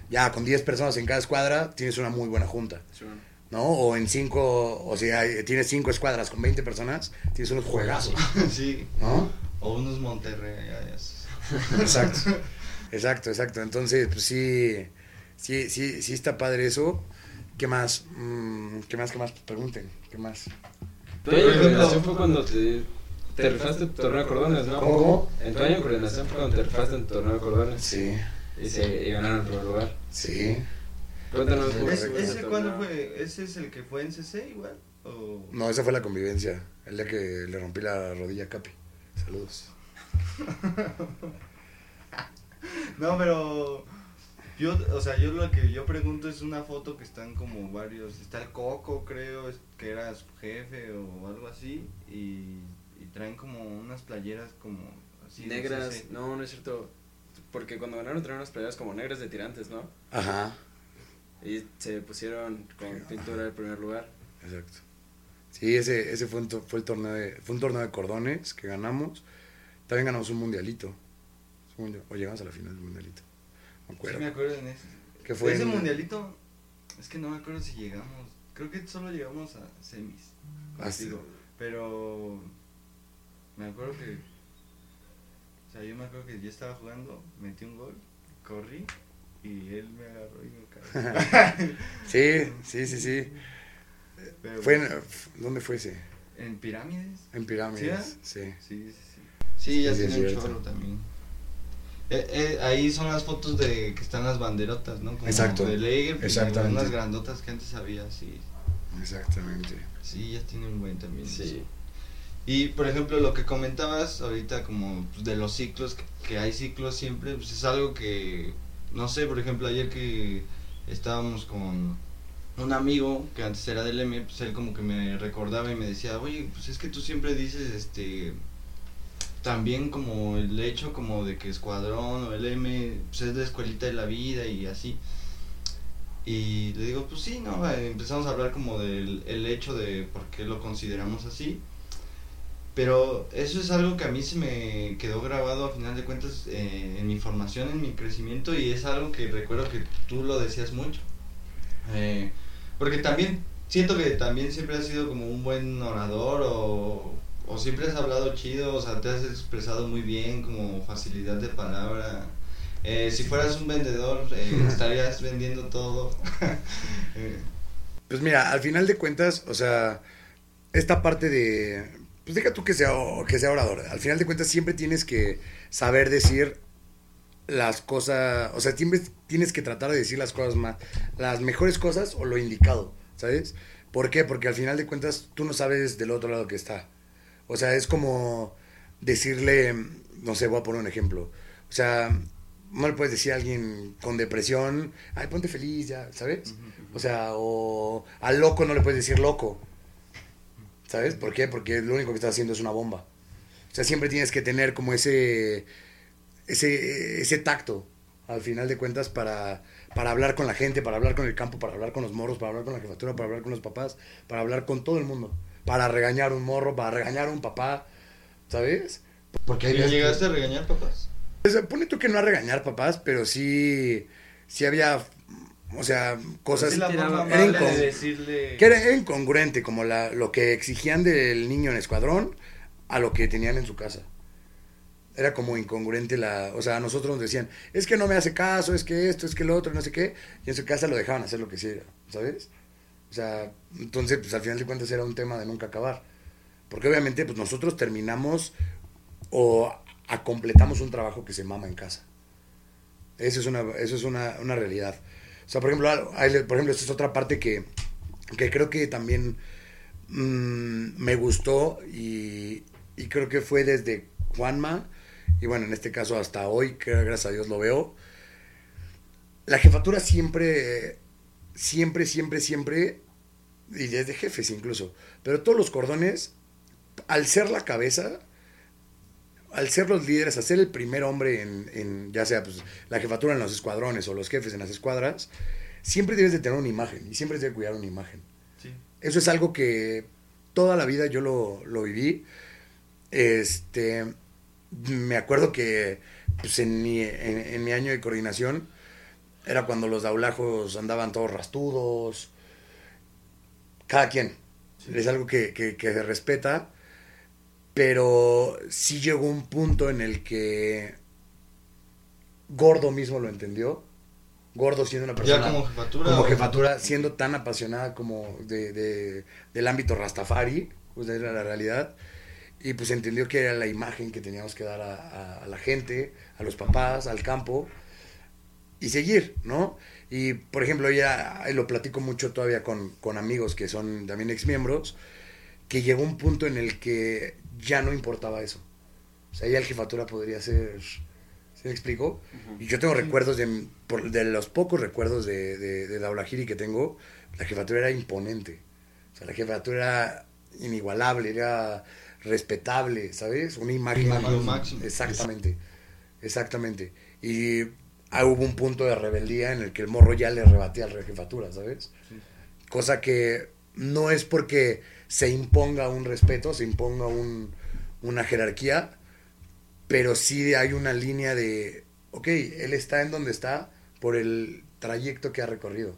Ya con 10 personas en cada escuadra tienes una muy buena junta, Sí. ¿no? O en 5, o sea, tienes 5 escuadras con 20 personas, tienes unos juegazos, sí. ¿no? O unos Monterrey. ya, ya. Exacto. Exacto, exacto. Entonces, pues sí, sí, sí, sí está padre eso. ¿Qué más? Mm, ¿Qué más? ¿Qué más? Pregunten. ¿Qué más? Fue cuando te, te rifaste tu torneo de cordones, ¿no? ¿Cómo? En tu año de coordinación fue cuando te rifaste en tu torneo de cordones. Sí, Y, se, y ganaron el primer lugar. sí. Cuéntanos ¿Ese, fue ese ese cuándo fue? ¿Ese es el que fue en CC igual? ¿O... No, esa fue la convivencia. El día que le rompí la rodilla a Capi. Saludos. No, pero yo, o sea, yo lo que yo pregunto es una foto que están como varios, está el Coco, creo, es- que era su jefe o algo así, y traen como unas playeras como así. Negras, no, no es cierto. Porque cuando ganaron traían unas playeras como negras de tirantes, ¿no? Ajá, Y se pusieron con pintura del primer lugar. exacto. Sí, ese, ese fue, un, to- fue el torneo de, fue un torneo de cordones que ganamos. También ganamos un mundialito. Un mundial- O llegamos a la final del mundialito. Me Sí acuerdo. me acuerdo en ese. Que fue ese en- mundialito, es que no me acuerdo si llegamos, creo que solo llegamos a semis, Ah, sí. contigo, pero me acuerdo que, o sea, yo me acuerdo que yo estaba jugando, metí un gol, corrí y él me agarró y me cagó. Sí, sí, sí, sí. Pero, Fue en, ¿Dónde fue ese? ¿En pirámides? En pirámides, sí. Sí, sí, sí. Sí, ya Sí, tiene un chorro también. Eh, eh, ahí son las fotos de que están las banderotas, ¿no? Como Exacto. De Lager, Exactamente. unas grandotas que antes había, sí. Exactamente. Sí, ya tiene un buen también. Sí. Y por ejemplo, lo que comentabas ahorita, como pues, de los ciclos, que, hay ciclos siempre, pues es algo que, no sé, por ejemplo, ayer que estábamos con un amigo que antes era del M, pues él como que me recordaba y me decía, oye, pues es que tú siempre dices, este, también como el hecho como de que Escuadrón o el M, pues es la escuelita de la vida y así. Y le digo, pues sí, ¿no? Eh, Empezamos a hablar como del el hecho de por qué lo consideramos así. Pero eso es algo que a mí se me quedó grabado a final de cuentas eh, en mi formación, en mi crecimiento y es algo que recuerdo que tú lo decías mucho. Eh, porque también siento que también siempre has sido como un buen orador o, o siempre has hablado chido, o sea, te has expresado muy bien, como facilidad de palabra. Eh, si fueras un vendedor, estarías vendiendo todo. Pues mira, al final de cuentas, o sea, esta parte de. Pues deja tú que sea, que sea orador. Al final de cuentas, siempre tienes que saber decir las cosas. O sea, siempre tienes que tratar de decir las cosas más. Las mejores cosas o lo indicado, ¿sabes? ¿Por qué? Porque al final de cuentas, tú no sabes del otro lado que está. O sea, es como decirle. No sé, voy a poner un ejemplo. O sea, no le puedes decir a alguien con depresión, ay, ponte feliz ya, ¿sabes? O sea, o al loco no le puedes decir loco. ¿Sabes? ¿Por qué? Porque lo único que estás haciendo es una bomba. O sea, siempre tienes que tener como ese ese ese tacto al final de cuentas para para hablar con la gente, para hablar con el campo, para hablar con los morros, para hablar con la jefatura, para hablar con los papás, para hablar con todo el mundo, para regañar un morro, para regañar un papá, ¿sabes? Porque ¿Y que- llegaste a regañar papás? sea, pone tú que no a regañar papás, pero sí, sí había, o sea, cosas Sí, era incon- de decirle... que era incongruente, como la, lo que exigían del niño en escuadrón a lo que tenían en su casa. Era como incongruente la, o sea, a nosotros nos decían, es que no me hace caso, es que esto, es que lo otro, no sé qué, y en su casa lo dejaban hacer lo que hiciera, ¿sabes? O sea, entonces, pues al final de cuentas era un tema de nunca acabar. Porque obviamente, pues nosotros terminamos o a- completamos un trabajo que se mama en casa. Eso es una, eso es una, una realidad. O sea, por ejemplo, por ejemplo, esta es otra parte que, que creo que también mm, me gustó y, y creo que fue desde Juanma, y bueno, en este caso hasta hoy, que gracias a Dios lo veo. La jefatura siempre, siempre, siempre, siempre, y desde jefes incluso, pero todos los cordones, al ser la cabeza, al ser los líderes, al ser el primer hombre en, en, ya sea pues, la jefatura en los escuadrones o los jefes en las escuadras, siempre debes de tener una imagen y siempre debes de cuidar una imagen. Sí. Eso es algo que toda la vida yo lo, lo viví. Este, me acuerdo que pues, en, mi, en, en mi año de coordinación era cuando los daulajos andaban todos rastudos. Cada quien. Es algo que, que, que se respeta. Pero sí llegó un punto en el que Gordo mismo lo entendió. Gordo siendo una persona Ya como jefatura. como o- jefatura, siendo tan apasionada como de, de- del ámbito Rastafari, pues era la realidad, y pues entendió que era la imagen que teníamos que dar a, a- a la gente, a los papás, al campo, y seguir, ¿no? Y, por ejemplo, ya lo platico mucho todavía con, con amigos que son también exmiembros, que llegó un punto en el que ya no importaba eso. O sea, ya el jefatura podría ser... ¿Se me explicó? Y yo tengo recuerdos de, por- de los pocos recuerdos de, de, de Daulahiri que tengo, la jefatura era imponente. O sea, la jefatura era inigualable, era respetable, ¿sabes? Una imagen. Lo máximo. máximo. Exactamente, exactamente. Y ah, hubo un punto de rebeldía en el que el morro ya le rebatía a la jefatura, ¿sabes? Sí. Cosa que no es porque se imponga un respeto, se imponga un, una jerarquía, pero sí hay una línea de, ok, él está en donde está por el trayecto que ha recorrido,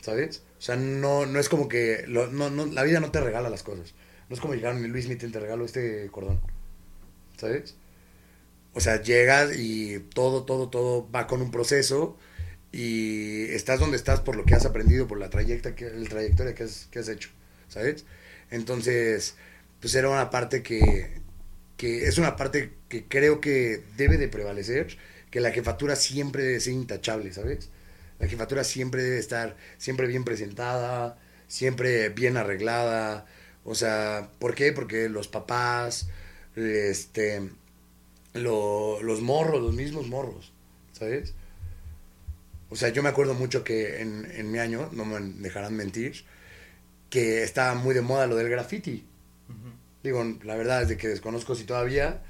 ¿sabes? O sea, no, no es como que, la vida no te regala las cosas. No es como llegar Luis Mitten, te regalo este cordón, ¿sabes? O sea, llegas y todo, todo, todo va con un proceso y estás donde estás por lo que has aprendido, por la trayecta el trayectoria que has hecho, ¿sabes? Entonces, pues era una parte que, que es una parte que creo que debe de prevalecer, que la jefatura siempre debe ser intachable, ¿sabes? La jefatura siempre debe estar siempre bien presentada, siempre bien arreglada. O sea, ¿por qué? Porque los papás, este, lo- los morros, los mismos morros, ¿sabes? O sea, yo me acuerdo mucho que en, en mi año, no me dejarán mentir, que estaba muy de moda lo del graffiti. Digo, la verdad es de que desconozco si todavía,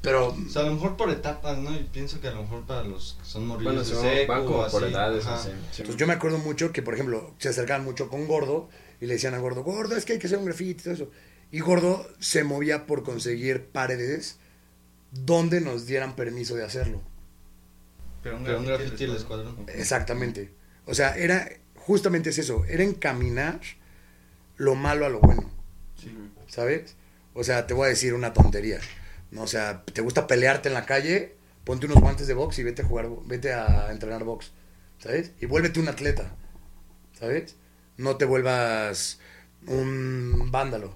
pero O sea, a lo mejor por etapas, ¿no? Y pienso que a lo mejor para los que son Bueno, morrillos se de seco por edades, así. Sí. Pues yo me acuerdo mucho que, por ejemplo, se acercaban mucho con Gordo y le decían a Gordo, Gordo, es que hay que hacer un graffiti y todo eso. Y Gordo se movía por conseguir paredes donde nos dieran permiso de hacerlo. Pero un graffiti del escuadrón. Exactamente. O sea, era, justamente es eso, era encaminar lo malo a lo bueno, ¿sabes? O sea, te voy a decir una tontería. ¿no? O sea, ¿te gusta pelearte en la calle? Ponte unos guantes de box y vete a jugar, vete a entrenar box, ¿sabes? Y vuélvete un atleta, ¿sabes? No te vuelvas un vándalo,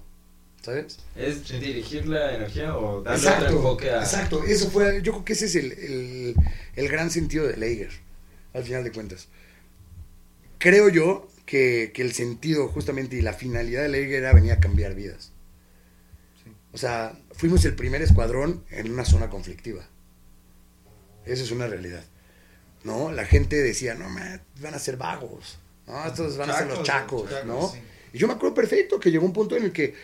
¿sabes? ¿Es dirigir la energía o darle Exacto, otro enfoque a... exacto. Eso fue, yo creo que ese es el, el, el gran sentido de Lager, al final de cuentas. Creo yo que, que el sentido justamente y la finalidad de Lager era venir a cambiar vidas. Sí. O sea, fuimos el primer escuadrón en una zona conflictiva. Eso es una realidad. ¿No? La gente decía, no, man, van a ser vagos. No, estos van a ser los chacos, ¿no? sí. Y yo me acuerdo perfecto que llegó un punto en el que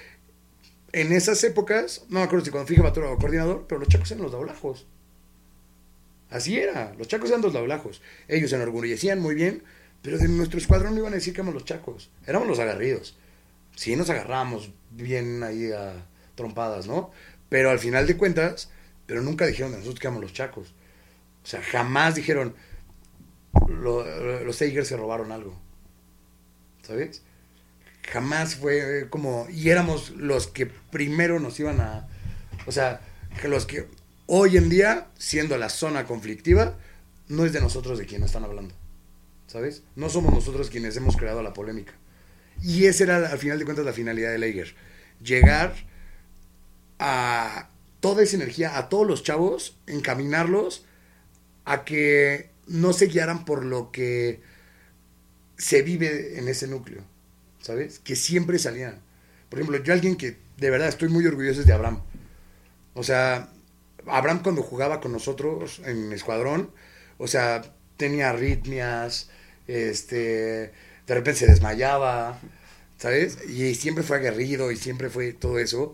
en esas épocas, no me acuerdo si cuando fui jefatura o coordinador, pero los chacos eran los dablajos. Así era, los chacos eran los dablajos. Ellos se enorgullecían muy bien, pero de nuestro escuadrón no iban a decir que éramos los chacos, éramos los agarridos. Sí nos agarramos bien ahí a trompadas, ¿no? Pero al final de cuentas, pero nunca dijeron de nosotros que éramos los chacos. O sea, jamás dijeron, "Lo- los Tigers se robaron algo. ¿Sabes? Jamás fue como, y éramos los que primero nos iban a, o sea, que los que hoy en día, siendo la zona conflictiva, no es de nosotros de quien están hablando. ¿Sabes? No somos nosotros quienes hemos creado la polémica. Y esa era, al final de cuentas, la finalidad de Lager. Llegar a toda esa energía, a todos los chavos, encaminarlos a que no se guiaran por lo que se vive en ese núcleo, ¿sabes? Que siempre salían. Por ejemplo, yo alguien que de verdad estoy muy orgulloso es de Abraham. O sea, Abraham cuando jugaba con nosotros en escuadrón, o sea, tenía arritmias, este, de repente se desmayaba, ¿sabes? Y siempre fue aguerrido y siempre fue todo eso.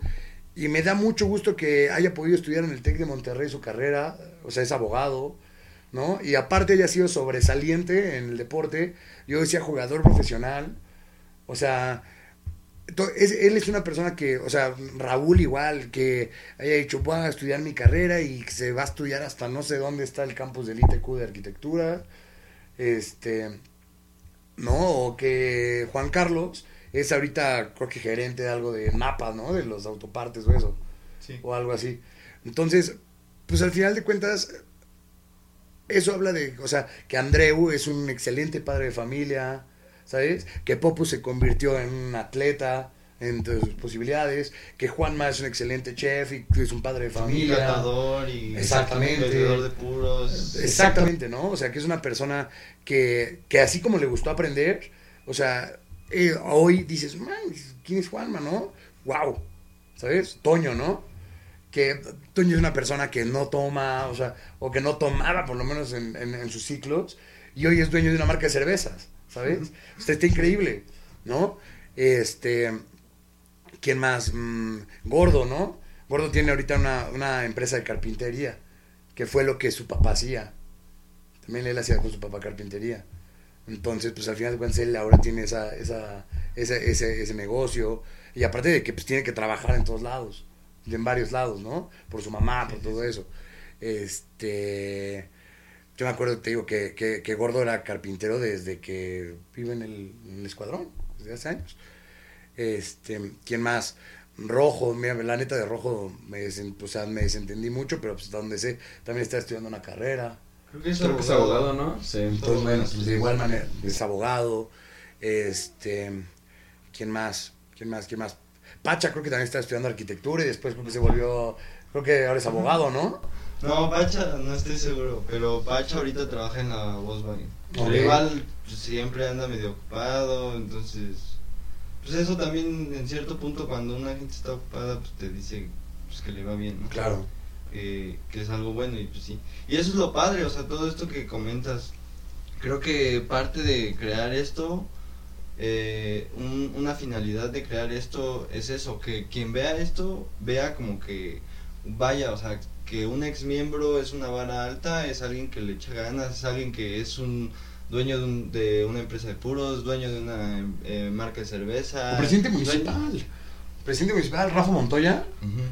Y me da mucho gusto que haya podido estudiar en el TEC de Monterrey su carrera, o sea, es abogado, ¿no? Y aparte haya sido sobresaliente en el deporte, yo decía jugador profesional, o sea, él es una persona que, o sea, Raúl igual, que haya dicho, voy a estudiar mi carrera y que se va a estudiar hasta no sé dónde está el campus del ITQ de arquitectura, este, ¿no? O que Juan Carlos es ahorita, creo que gerente de algo de mapas, ¿no? De los autopartes o eso Sí. o algo así. Entonces, pues al final de cuentas, eso habla de, o sea, que Andreu es un excelente padre de familia, ¿sabes? Que Popu se convirtió en un atleta entre sus posibilidades, que Juanma es un excelente chef y que es un padre de familia. catador y Exactamente. vendedor de puros. Exactamente, ¿no? O sea, que es una persona que, que así como le gustó aprender, o sea, eh, hoy dices, man, ¿quién es Juanma, no? Wow, ¿sabes? Toño, ¿no? Que Toño es una persona que no toma, o sea, o que no tomaba por lo menos en, en- en sus ciclos, y hoy es dueño de una marca de cervezas, ¿sabes? Sea, está increíble, ¿no? Este, ¿quién más? Mm, Gordo, ¿no? Gordo tiene ahorita una, una empresa de carpintería, que fue lo que su papá hacía. También él hacía con su papá carpintería. Entonces, pues al final de cuentas él ahora tiene esa, esa, ese, ese, ese negocio. Y aparte de que pues tiene que trabajar en todos lados, en varios lados, ¿no? Por su mamá, por todo eso. Este, yo me acuerdo, te digo, que, que, que Gordo era carpintero desde que vive en el, en el escuadrón, desde hace años. Este, ¿quién más? Rojo, mira, la neta de Rojo me, desen- o sea, me desentendí mucho, pero pues donde sé, también está estudiando una carrera. Creo que es Creo que es abogado, ¿no? Sí. Entonces, bueno, pues de igual manera, es abogado. Este, ¿quién más? ¿Quién más? ¿Quién más? Pacha creo que también está estudiando arquitectura y después creo que se volvió, creo que ahora es abogado, ¿no? No, Pacha, no estoy seguro, pero Pacha ahorita trabaja en la Volkswagen. Ok. Pero igual pues, siempre anda medio ocupado, entonces... Pues eso también, en cierto punto, cuando una gente está ocupada, pues te dice pues, que le va bien, ¿no? Claro. eh, que es algo bueno y pues sí. Y eso es lo padre, o sea, todo esto que comentas. Creo que parte de crear esto, eh, un- una finalidad de crear esto es eso, que quien vea esto vea como que vaya, o sea, que un ex miembro es una vara alta, es alguien que le echa ganas, es alguien que es un dueño de, un- de una empresa de puros, dueño de una eh, marca de cerveza. O presidente dueño- municipal. Presidente municipal, Rafa Montoya,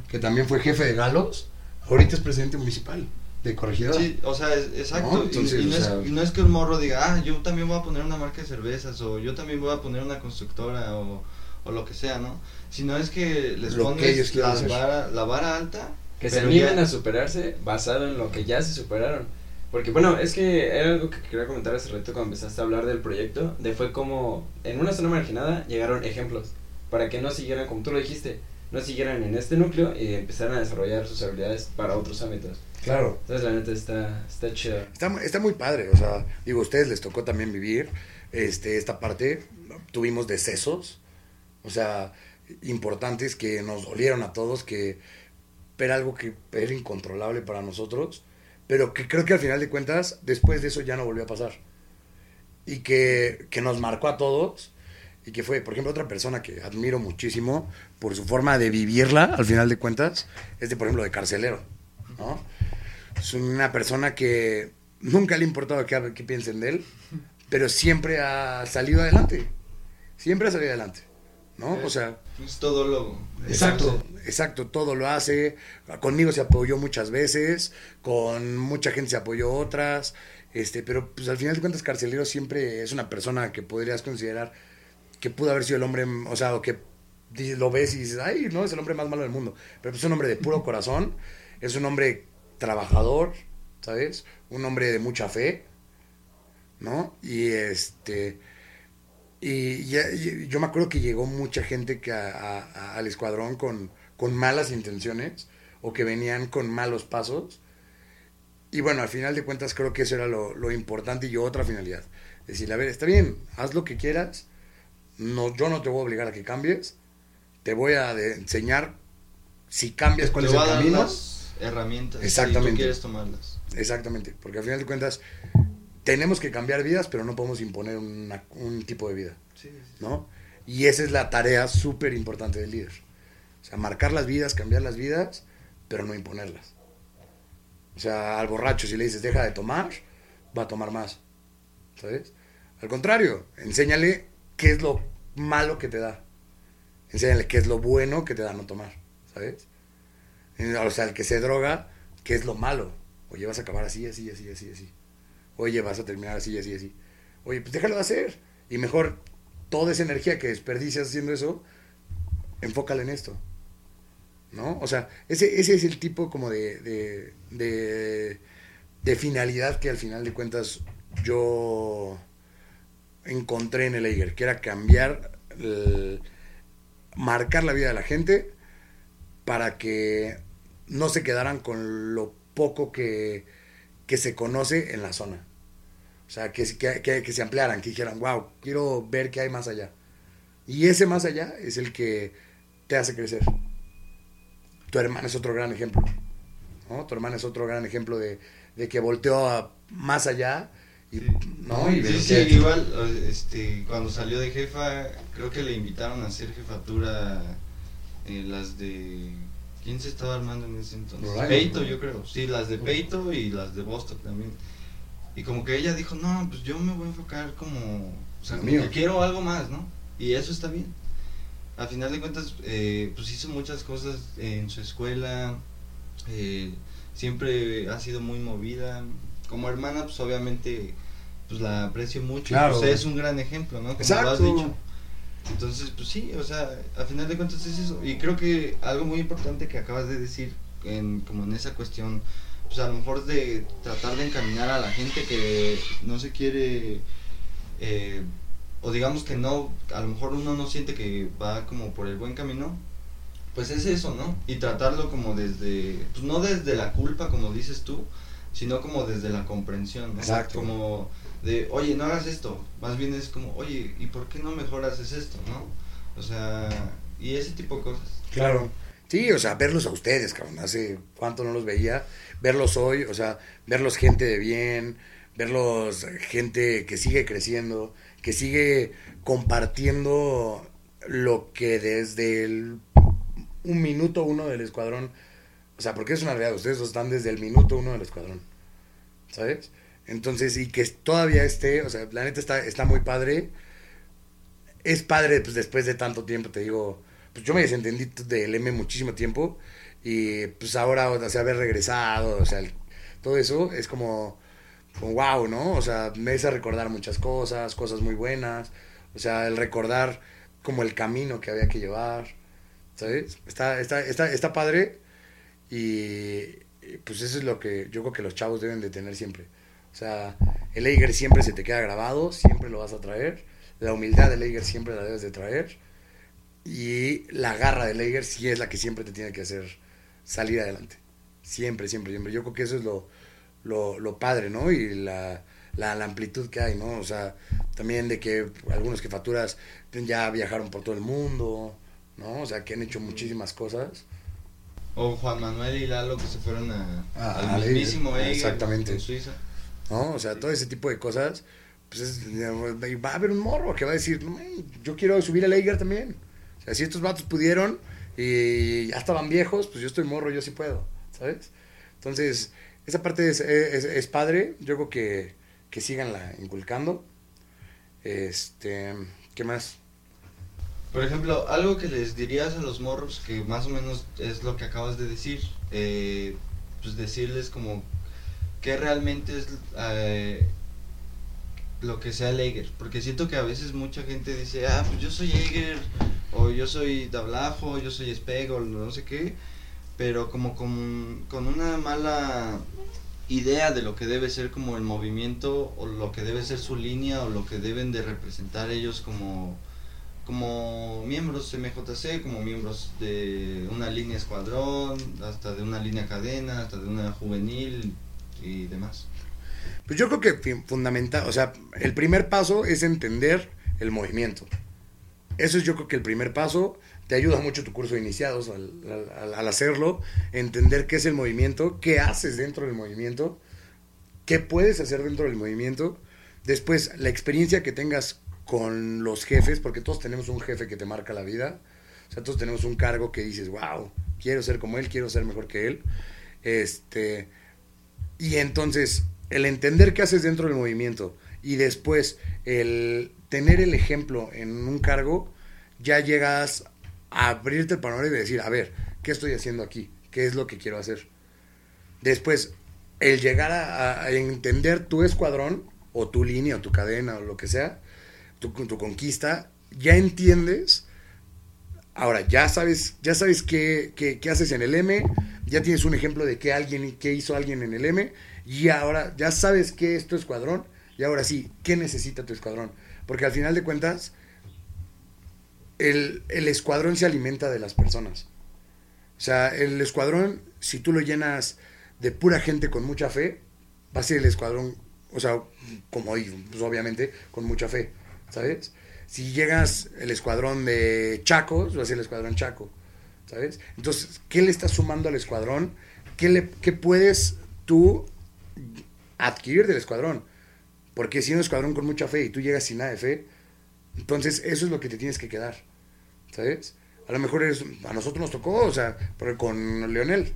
que también fue jefe de Galos, ahorita es presidente municipal de Corregidora. Sí, o sea, es- exacto. ¿No? y- Entonces, y, no o sea- es, y no es que un morro diga, ah, yo también voy a poner una marca de cervezas, o yo también voy a poner una constructora, o, o lo que sea, ¿no? Sino es que les que pones hacer. vara- la vara alta. Que se animen ya- a superarse basado en lo que ya se superaron. Porque bueno, es que era algo que quería comentar hace rato cuando empezaste a hablar del proyecto, de fue como en una zona marginada llegaron ejemplos para que no siguieran, como tú lo dijiste, no siguieran en este núcleo y empezaran a desarrollar sus habilidades para otros ámbitos. Claro. Entonces la neta está, está chido. Está, está muy padre, o sea, digo, a ustedes les tocó también vivir este, esta parte, tuvimos decesos, o sea, importantes que nos dolieron a todos, que era algo que era incontrolable para nosotros, pero que creo que al final de cuentas, después de eso ya no volvió a pasar. Y que, que nos marcó a todos, y que fue, por ejemplo, otra persona que admiro muchísimo por su forma de vivirla, al final de cuentas, es de, por ejemplo, de carcelero, ¿no? Es una persona que nunca le ha importado qué, qué piensen de él, pero siempre ha salido adelante. Siempre ha salido adelante. ¿No? O sea, Es todo lo. exacto, exacto, todo lo hace. Conmigo se apoyó muchas veces, con mucha gente se apoyó otras, este, pero pues al final de cuentas Carcelero siempre es una persona que podrías considerar que pudo haber sido el hombre, o sea, o que lo ves y dices, ay, no, es el hombre más malo del mundo. Pero pues, es un hombre de puro corazón, es un hombre trabajador, ¿sabes? Un hombre de mucha fe, ¿no? Y este. Y, ya- yo me acuerdo que llegó mucha gente que a- a- a- al escuadrón con, con malas intenciones o que venían con malos pasos. Y bueno, al final de cuentas creo que eso era lo, lo importante y yo otra finalidad. Decirle, a ver, está bien, haz lo que quieras, no, yo no te voy a obligar a que cambies, te voy a enseñar si cambias cuál Te es el camino. las herramientas. Si Exactamente. tú quieres tomarlas. Exactamente, porque al final de cuentas tenemos que cambiar vidas, pero no podemos imponer una- un tipo de vida. Sí, sí. ¿no? Y esa es la tarea súper importante del líder. O sea, marcar las vidas, cambiar las vidas, pero no imponerlas. O sea, al borracho si le dices deja de tomar, va a tomar más. ¿Sabes? Al contrario, enséñale qué es lo malo que te da. Enséñale qué es lo bueno que te da no tomar. ¿Sabes? O sea, el que se droga, qué es lo malo. Oye, vas a acabar así, así, así, así, así. Oye, vas a terminar así, así, así. Oye, pues déjalo hacer. Y mejor toda esa energía que desperdicias haciendo eso, enfócala en esto. ¿No? O sea, ese, ese es el tipo como de, de, de, de finalidad que al final de cuentas yo encontré en el Eiger, que era cambiar, marcar la vida de la gente para que no se quedaran con lo poco que, que se conoce en la zona. O sea, que, se- que, que- se ampliaran, que dijeran, wow, quiero ver qué hay más allá. Y ese más allá es el que te hace crecer. Tu hermana es otro gran ejemplo. ¿no? Tu hermana es otro gran ejemplo de, de que volteó a más allá. Y, Sí. ¿no? Y Sí, que igual, este, cuando salió de jefa, creo que le invitaron a hacer jefatura eh, las de... ¿Quién se estaba armando en ese entonces? Peito, yo creo. Sí, las de Peito y las de Boston también. Y como que ella dijo, no, pues yo me voy a enfocar como... O sea, como que quiero algo más, ¿no? Y eso está bien. A final de cuentas, eh, pues hizo muchas cosas en su escuela. eh, siempre ha sido muy movida. Como hermana, pues obviamente pues la aprecio mucho. Claro. Pues, es un gran ejemplo, ¿no? Como lo has Exacto. dicho. Entonces, pues sí, o sea, a final de cuentas es eso. Y creo que algo muy importante que acabas de decir, en, como en esa cuestión, pues a lo mejor de tratar de encaminar a la gente que no se quiere, eh, o digamos que no, a lo mejor uno no siente que va como por el buen camino, pues es eso, ¿no? Y tratarlo como desde, pues no desde la culpa, como dices tú, sino como desde la comprensión, ¿no? Exacto. Como de, oye, no hagas esto, más bien es como, oye, ¿y por qué no mejor haces esto, no? O sea, y ese tipo de cosas. Claro. Sí, o sea, verlos a ustedes, cabrón. Hace cuánto no los veía. Verlos hoy, o sea, verlos gente de bien, verlos gente que sigue creciendo, que sigue compartiendo lo que desde el un minuto uno del escuadrón, o sea, porque es una realidad, ustedes están desde el minuto uno del escuadrón, ¿sabes? Entonces, y que todavía esté, o sea, la neta está, está muy padre. Es padre, pues después de tanto tiempo, te digo, pues yo me desentendí del M muchísimo tiempo y pues ahora, o sea, haber regresado, o sea, todo eso es como, wow, ¿no? O sea, me hace recordar muchas cosas, cosas muy buenas, o sea, el recordar como el camino que había que llevar, ¿sabes? Está, está, está, está padre y, pues eso es lo que yo creo que los chavos deben de tener siempre. O sea, el Eiger siempre se te queda grabado, siempre lo vas a traer. La humildad del Eiger siempre la debes de traer. Y la garra del Eiger sí es la que siempre te tiene que hacer salir adelante. Siempre, siempre, siempre. Yo creo que eso es lo, lo, lo padre, ¿no? Y la, la, la amplitud que hay, ¿no? O sea, también de que algunos jefaturas ya viajaron por todo el mundo, ¿no? O sea, que han hecho muchísimas cosas. O Juan Manuel y Lalo que se fueron a, Ah, al mismísimo Eiger exactamente. en Suiza. ¿No? O sea, todo ese tipo de cosas, pues es- va a haber un morro que va a decir, yo quiero subir al Eiger también. O sea, si estos vatos pudieron y ya estaban viejos, pues yo estoy morro, yo sí puedo, ¿sabes? Entonces, esa parte es, es, es padre, yo creo que, que siganla inculcando. Este, ¿qué más? Por ejemplo, algo que les dirías a los morros, que más o menos es lo que acabas de decir, eh, pues decirles como que realmente es eh, lo que sea el Eiger. Porque siento que a veces mucha gente dice, ah, pues yo soy Eiger, o yo soy Tablajo, yo soy Speg, o no sé qué, pero como con, con una mala idea de lo que debe ser como el movimiento, o lo que debe ser su línea, o lo que deben de representar ellos como como miembros MJC, como miembros de una línea escuadrón, hasta de una línea cadena, hasta de una juvenil y demás. Pues yo creo que fundamental, o sea, el primer paso es entender el movimiento. Eso es yo creo que el primer paso. Te ayuda mucho tu curso de iniciados al hacerlo, entender qué es el movimiento, qué haces dentro del movimiento, qué puedes hacer dentro del movimiento. Después, la experiencia que tengas con los jefes, porque todos tenemos un jefe que te marca la vida. O sea, todos tenemos un cargo que dices, wow, quiero ser como él, quiero ser mejor que él. Este, y entonces, el entender qué haces dentro del movimiento y después el tener el ejemplo en un cargo, ya llegas a abrirte el panorama y decir, a ver, ¿qué estoy haciendo aquí? ¿Qué es lo que quiero hacer? Después, el llegar a, entender tu escuadrón, o tu línea, o tu cadena, o lo que sea, tu, tu conquista, ya entiendes Ahora, ya sabes, ya sabes qué, qué- qué haces en el M, ya tienes un ejemplo de qué alguien, qué hizo alguien en el M, y ahora ya sabes qué es tu escuadrón, y ahora sí, qué necesita tu escuadrón. Porque al final de cuentas, el, el escuadrón se alimenta de las personas. O sea, el escuadrón, si tú lo llenas de pura gente con mucha fe, va a ser el escuadrón, o sea, como digo, pues obviamente, con mucha fe, ¿sabes? Si llegas el escuadrón de Chacos, va a ser el escuadrón Chaco, ¿sabes? Entonces, ¿qué le estás sumando al escuadrón? ¿Qué, le, qué puedes tú adquirir del escuadrón? Porque si un escuadrón con mucha fe y tú llegas sin nada de fe, entonces eso es lo que te tienes que quedar, ¿sabes? A lo mejor es, a nosotros nos tocó, o sea, con Leonel,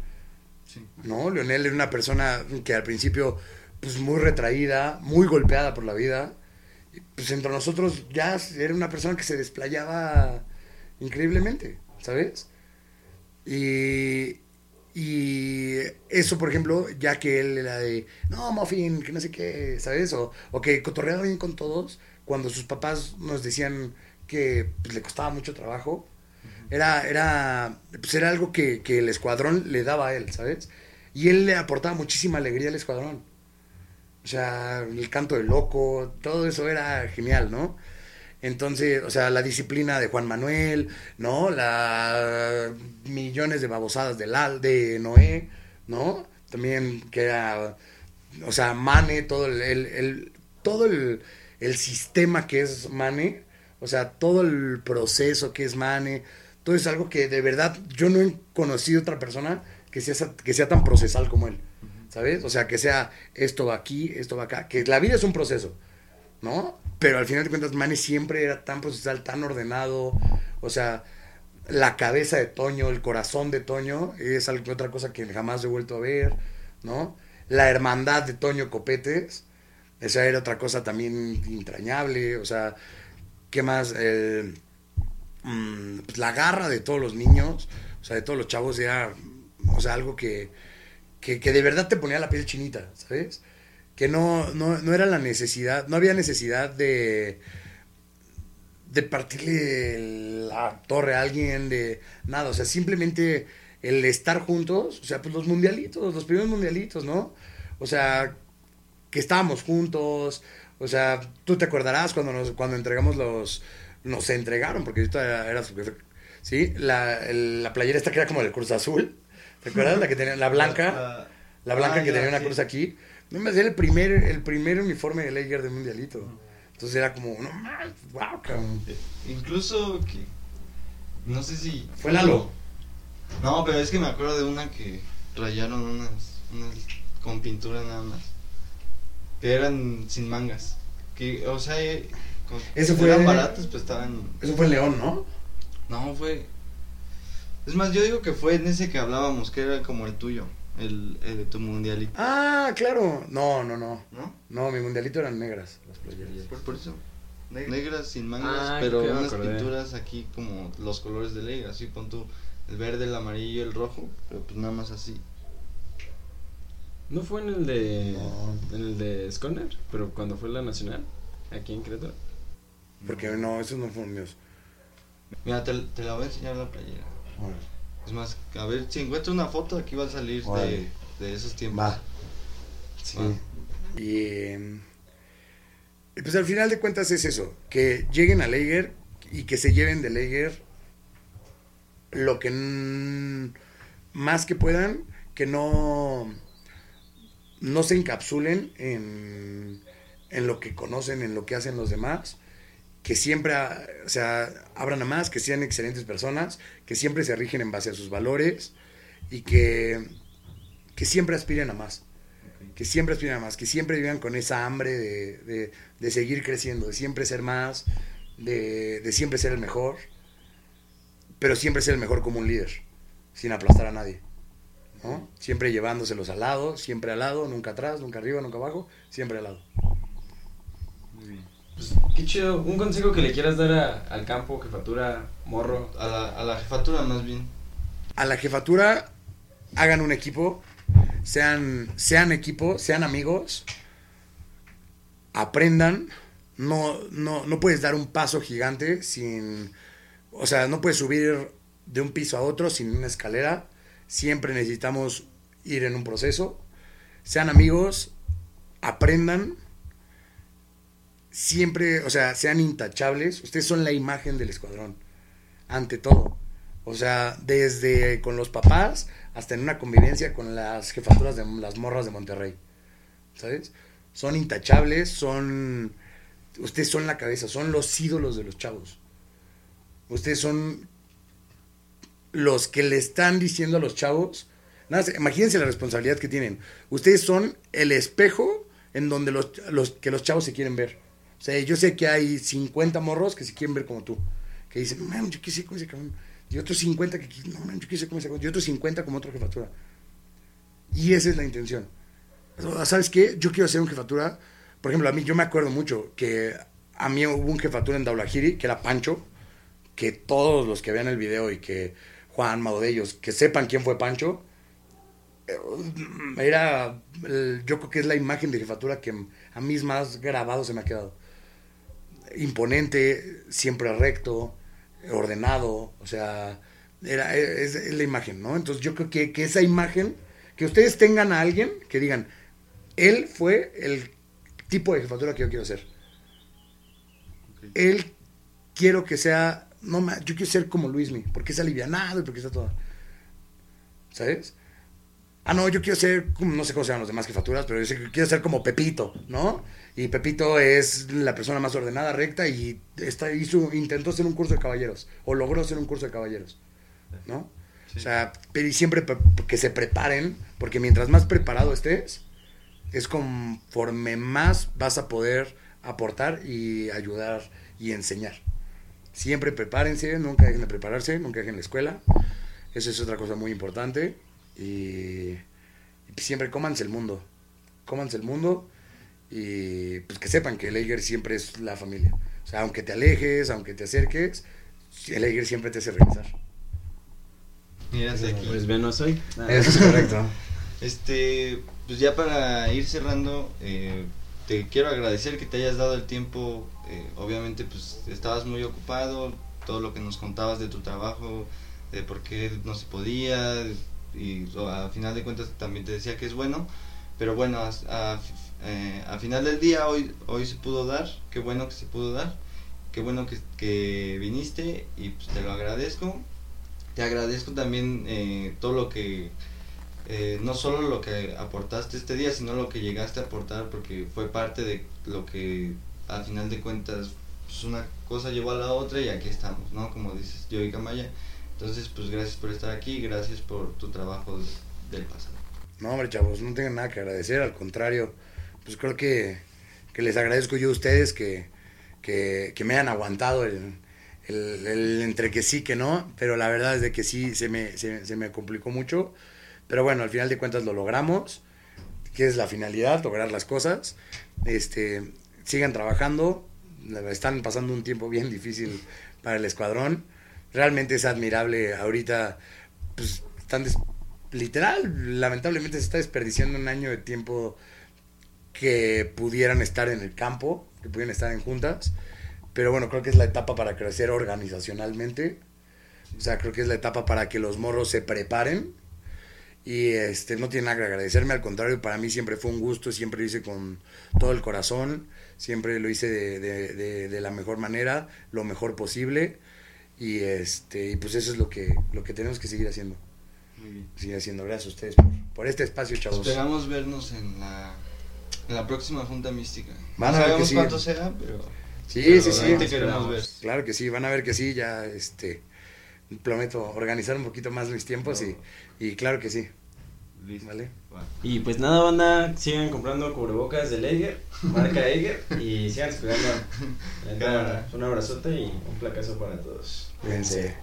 Sí. ¿no? Leonel era una persona que al principio, pues muy retraída, muy golpeada por la vida. Pues entre nosotros ya era una persona que se desplayaba increíblemente, ¿sabes? Y, y eso, por ejemplo, ya que él era de, no, Muffin, que no sé qué, ¿sabes? O, o que cotorreaba bien con todos, cuando sus papás nos decían que pues, le costaba mucho trabajo, era, era, pues era algo que, que el escuadrón le daba a él, ¿sabes? Y él le aportaba muchísima alegría al escuadrón. O sea, el canto del loco, todo eso era genial, ¿no? Entonces, o sea, la disciplina de Juan Manuel, ¿no? La millones de babosadas del Al, de Noé, ¿no? También que era, o sea, Mane, todo el, el- el- todo el, el sistema que es Mane, o sea, todo el proceso que es Mane, todo es algo que de verdad yo no he conocido otra persona que sea, que sea tan procesal como él, ¿sabes? O sea, que sea esto va aquí, esto va acá, que la vida es un proceso, ¿no? Pero al final de cuentas, Manny siempre era tan procesal, tan ordenado. O sea, la cabeza de Toño, el corazón de Toño, es algo, otra cosa que jamás he vuelto a ver, ¿no? La hermandad de Toño Copetes, esa era otra cosa también entrañable. O sea, ¿qué más? El, mm, pues la garra de todos los niños, o sea, de todos los chavos, era, o sea, algo que, que, que de verdad te ponía la piel chinita, ¿sabes? Que no, no, no era la necesidad, no había necesidad de, de partirle la torre a alguien, de nada, o sea, simplemente el estar juntos, o sea, pues los mundialitos, los primeros mundialitos, ¿no? O sea, que estábamos juntos, o sea, tú te acordarás cuando nos, cuando entregamos los, nos entregaron, porque ahorita era, era su- sí, la, el- la playera esta que era como del Cruz Azul, ¿te acuerdas? La que tenía, la blanca. Ah, La blanca ah, que tenía una sí. cruz aquí. No me hacía el primer, el primer uniforme de Lager de Mundialito. Entonces era como, no mames, wow, cabrón. Incluso que. No sé si. Fue Lalo. No, pero es que me acuerdo de una que rayaron unas. unas con pintura nada más. Que eran sin mangas. Que, o sea, eh, con- Ese fue- eran baratos, pues estaban. Eso fue en León, ¿no? No, fue. Es más, yo digo que fue en ese que hablábamos, que era como el tuyo. El, el de tu mundialito. Ah, claro. No, no, no. ¿No? No, mi Mundialito eran negras las playeras. Por, por eso. Negras sin mangas, Ah, pero que me unas acordé. pinturas aquí como los colores de ley, así pon tú el verde, el amarillo, el rojo, pero pues nada más así. ¿No fue en el de. No. En el de Sconner? Pero cuando fue la nacional. Aquí en Querétaro. Porque no, esos no fueron míos. Mira, te, te la voy a enseñar la playera. Es más, a ver, si encuentro una foto, aquí va a salir de, de esos tiempos. Va. Sí. Y, eh, y pues al final de cuentas es eso, que lleguen a Lager y que se lleven de Lager lo que más que puedan, que no, no se encapsulen en, en lo que conocen, en lo que hacen los demás, que siempre, o sea, abran a más, que sean excelentes personas, que siempre se rigen en base a sus valores y que, que siempre aspiren a más que siempre aspiren a más, que siempre vivan con esa hambre de, de- de seguir creciendo, de siempre ser más, de, de siempre ser el mejor, pero siempre ser el mejor como un líder, sin aplastar a nadie. ¿no? Siempre llevándoselos al lado, siempre al lado, nunca atrás, nunca arriba, nunca abajo, siempre al lado. Pues, qué chido. Un consejo que le quieras dar a- al campo, jefatura, morro. A la, a la jefatura más bien. A la jefatura, hagan un equipo, sean, sean equipo, sean amigos, aprendan. No, no, no puedes dar un paso gigante sin. O sea, no puedes subir de un piso a otro sin una escalera. Siempre necesitamos ir en un proceso. Sean amigos, aprendan. Siempre, o sea, sean intachables. Ustedes son la imagen del escuadrón. Ante todo. O sea, desde con los papás hasta en una convivencia con las jefaturas de las morras de Monterrey. ¿Sabes? Son intachables, son... Ustedes son la cabeza, son los ídolos de los chavos. Ustedes son los que le están diciendo a los chavos. Nada, imagínense la responsabilidad que tienen. Ustedes son el espejo en donde los, los- que los chavos se quieren ver. O sea, yo sé que hay 50 morros que se quieren ver como tú. Que dicen, mames, yo qué sé como ese cabrón. Y otros 50 que, no mames, yo qué sé como ese cabrón. Y otros 50 como otra jefatura. Y esa es la intención. ¿Sabes qué? Yo quiero hacer un jefatura. Por ejemplo, a mí, yo me acuerdo mucho que a mí hubo un jefatura en Daulahiri, que era Pancho, que todos los que vean el video y que Juan, Mado de ellos, que sepan quién fue Pancho, eh, era, yo creo que es la imagen de jefatura que a mí más grabado se me ha quedado. Imponente, siempre recto, ordenado, o sea, era, es, es la imagen, ¿no? Entonces yo creo que, que esa imagen, que ustedes tengan a alguien que digan, él fue el tipo de jefatura que yo quiero ser. Él quiero que sea, no, yo quiero ser como Luismi, porque es alivianado y porque está todo. ¿Sabes? Ah, no, yo quiero ser, como- no sé cómo se llaman los demás jefaturas, pero yo quiero ser como Pepito, ¿no? Y Pepito es la persona más ordenada, recta y está, hizo, intentó hacer un curso de caballeros, o logró hacer un curso de caballeros, ¿no? Sí. O sea, pero y siempre pre- que se preparen, porque mientras más preparado estés, es conforme más vas a poder aportar y ayudar y enseñar. Siempre prepárense, nunca dejen de prepararse, nunca dejen la escuela. Eso es otra cosa muy importante. Y, y siempre cómanse el mundo. Cómanse el mundo y pues que sepan que el Eiger siempre es la familia. O sea, aunque te alejes, aunque te acerques, el Eiger siempre te hace regresar. Mírate aquí. Pues venos hoy. Eso es correcto. Este, pues ya para ir cerrando, eh, te quiero agradecer que te hayas dado el tiempo. eh, obviamente, pues estabas muy ocupado, todo lo que nos contabas de tu trabajo, de por qué no se podía, y o, a final de cuentas también te decía que es bueno. Pero bueno, a, a, eh, a final del día hoy, hoy se pudo dar, qué bueno que se pudo dar, qué bueno que, que viniste y pues te lo agradezco. Te agradezco también eh, todo lo que eh, no solo lo que aportaste este día, sino lo que llegaste a aportar, porque fue parte de lo que al final de cuentas pues una cosa llevó a la otra y aquí estamos, ¿no? Como dices yo y Camaya. Entonces, pues gracias por estar aquí, gracias por tu trabajo de- del pasado. No, hombre, chavos, no tengan nada que agradecer, al contrario, pues creo que, que les agradezco yo a ustedes que, que, que me hayan aguantado el, el, el entre que sí, que no, pero la verdad es de que sí, se me, se, se me complicó mucho, pero bueno, al final de cuentas lo logramos, que es la finalidad, lograr las cosas, este, sigan trabajando, están pasando un tiempo bien difícil para el escuadrón, realmente es admirable ahorita, pues están literal, lamentablemente se está desperdiciando un año de tiempo que pudieran estar en el campo, que pudieran estar en juntas, pero bueno, creo que es la etapa para crecer organizacionalmente, o sea, creo que es la etapa para que los morros se preparen y este no tiene nada que agradecerme, al contrario, para mí siempre fue un gusto, siempre lo hice con todo el corazón, siempre lo hice de, de- de- de la mejor manera, lo mejor posible y este y pues eso es lo que lo que tenemos que seguir haciendo Muy bien. seguir haciendo. Gracias a ustedes por, por este espacio, chavos. Esperamos vernos en la, en la próxima Junta Mística. Van no a ver que sí. cuánto será, pero... Sí, pero sí, sí. ahí te queremos ver. Claro que sí, van a ver que sí, ya este prometo organizar un poquito más mis tiempos y, y claro que sí. Listo. Vale. Va. Y pues nada, banda, sigan comprando cubrebocas del Eiger, marca Eiger, y sigan Cámara. Un abrazote y un placazo para todos. Cuídense.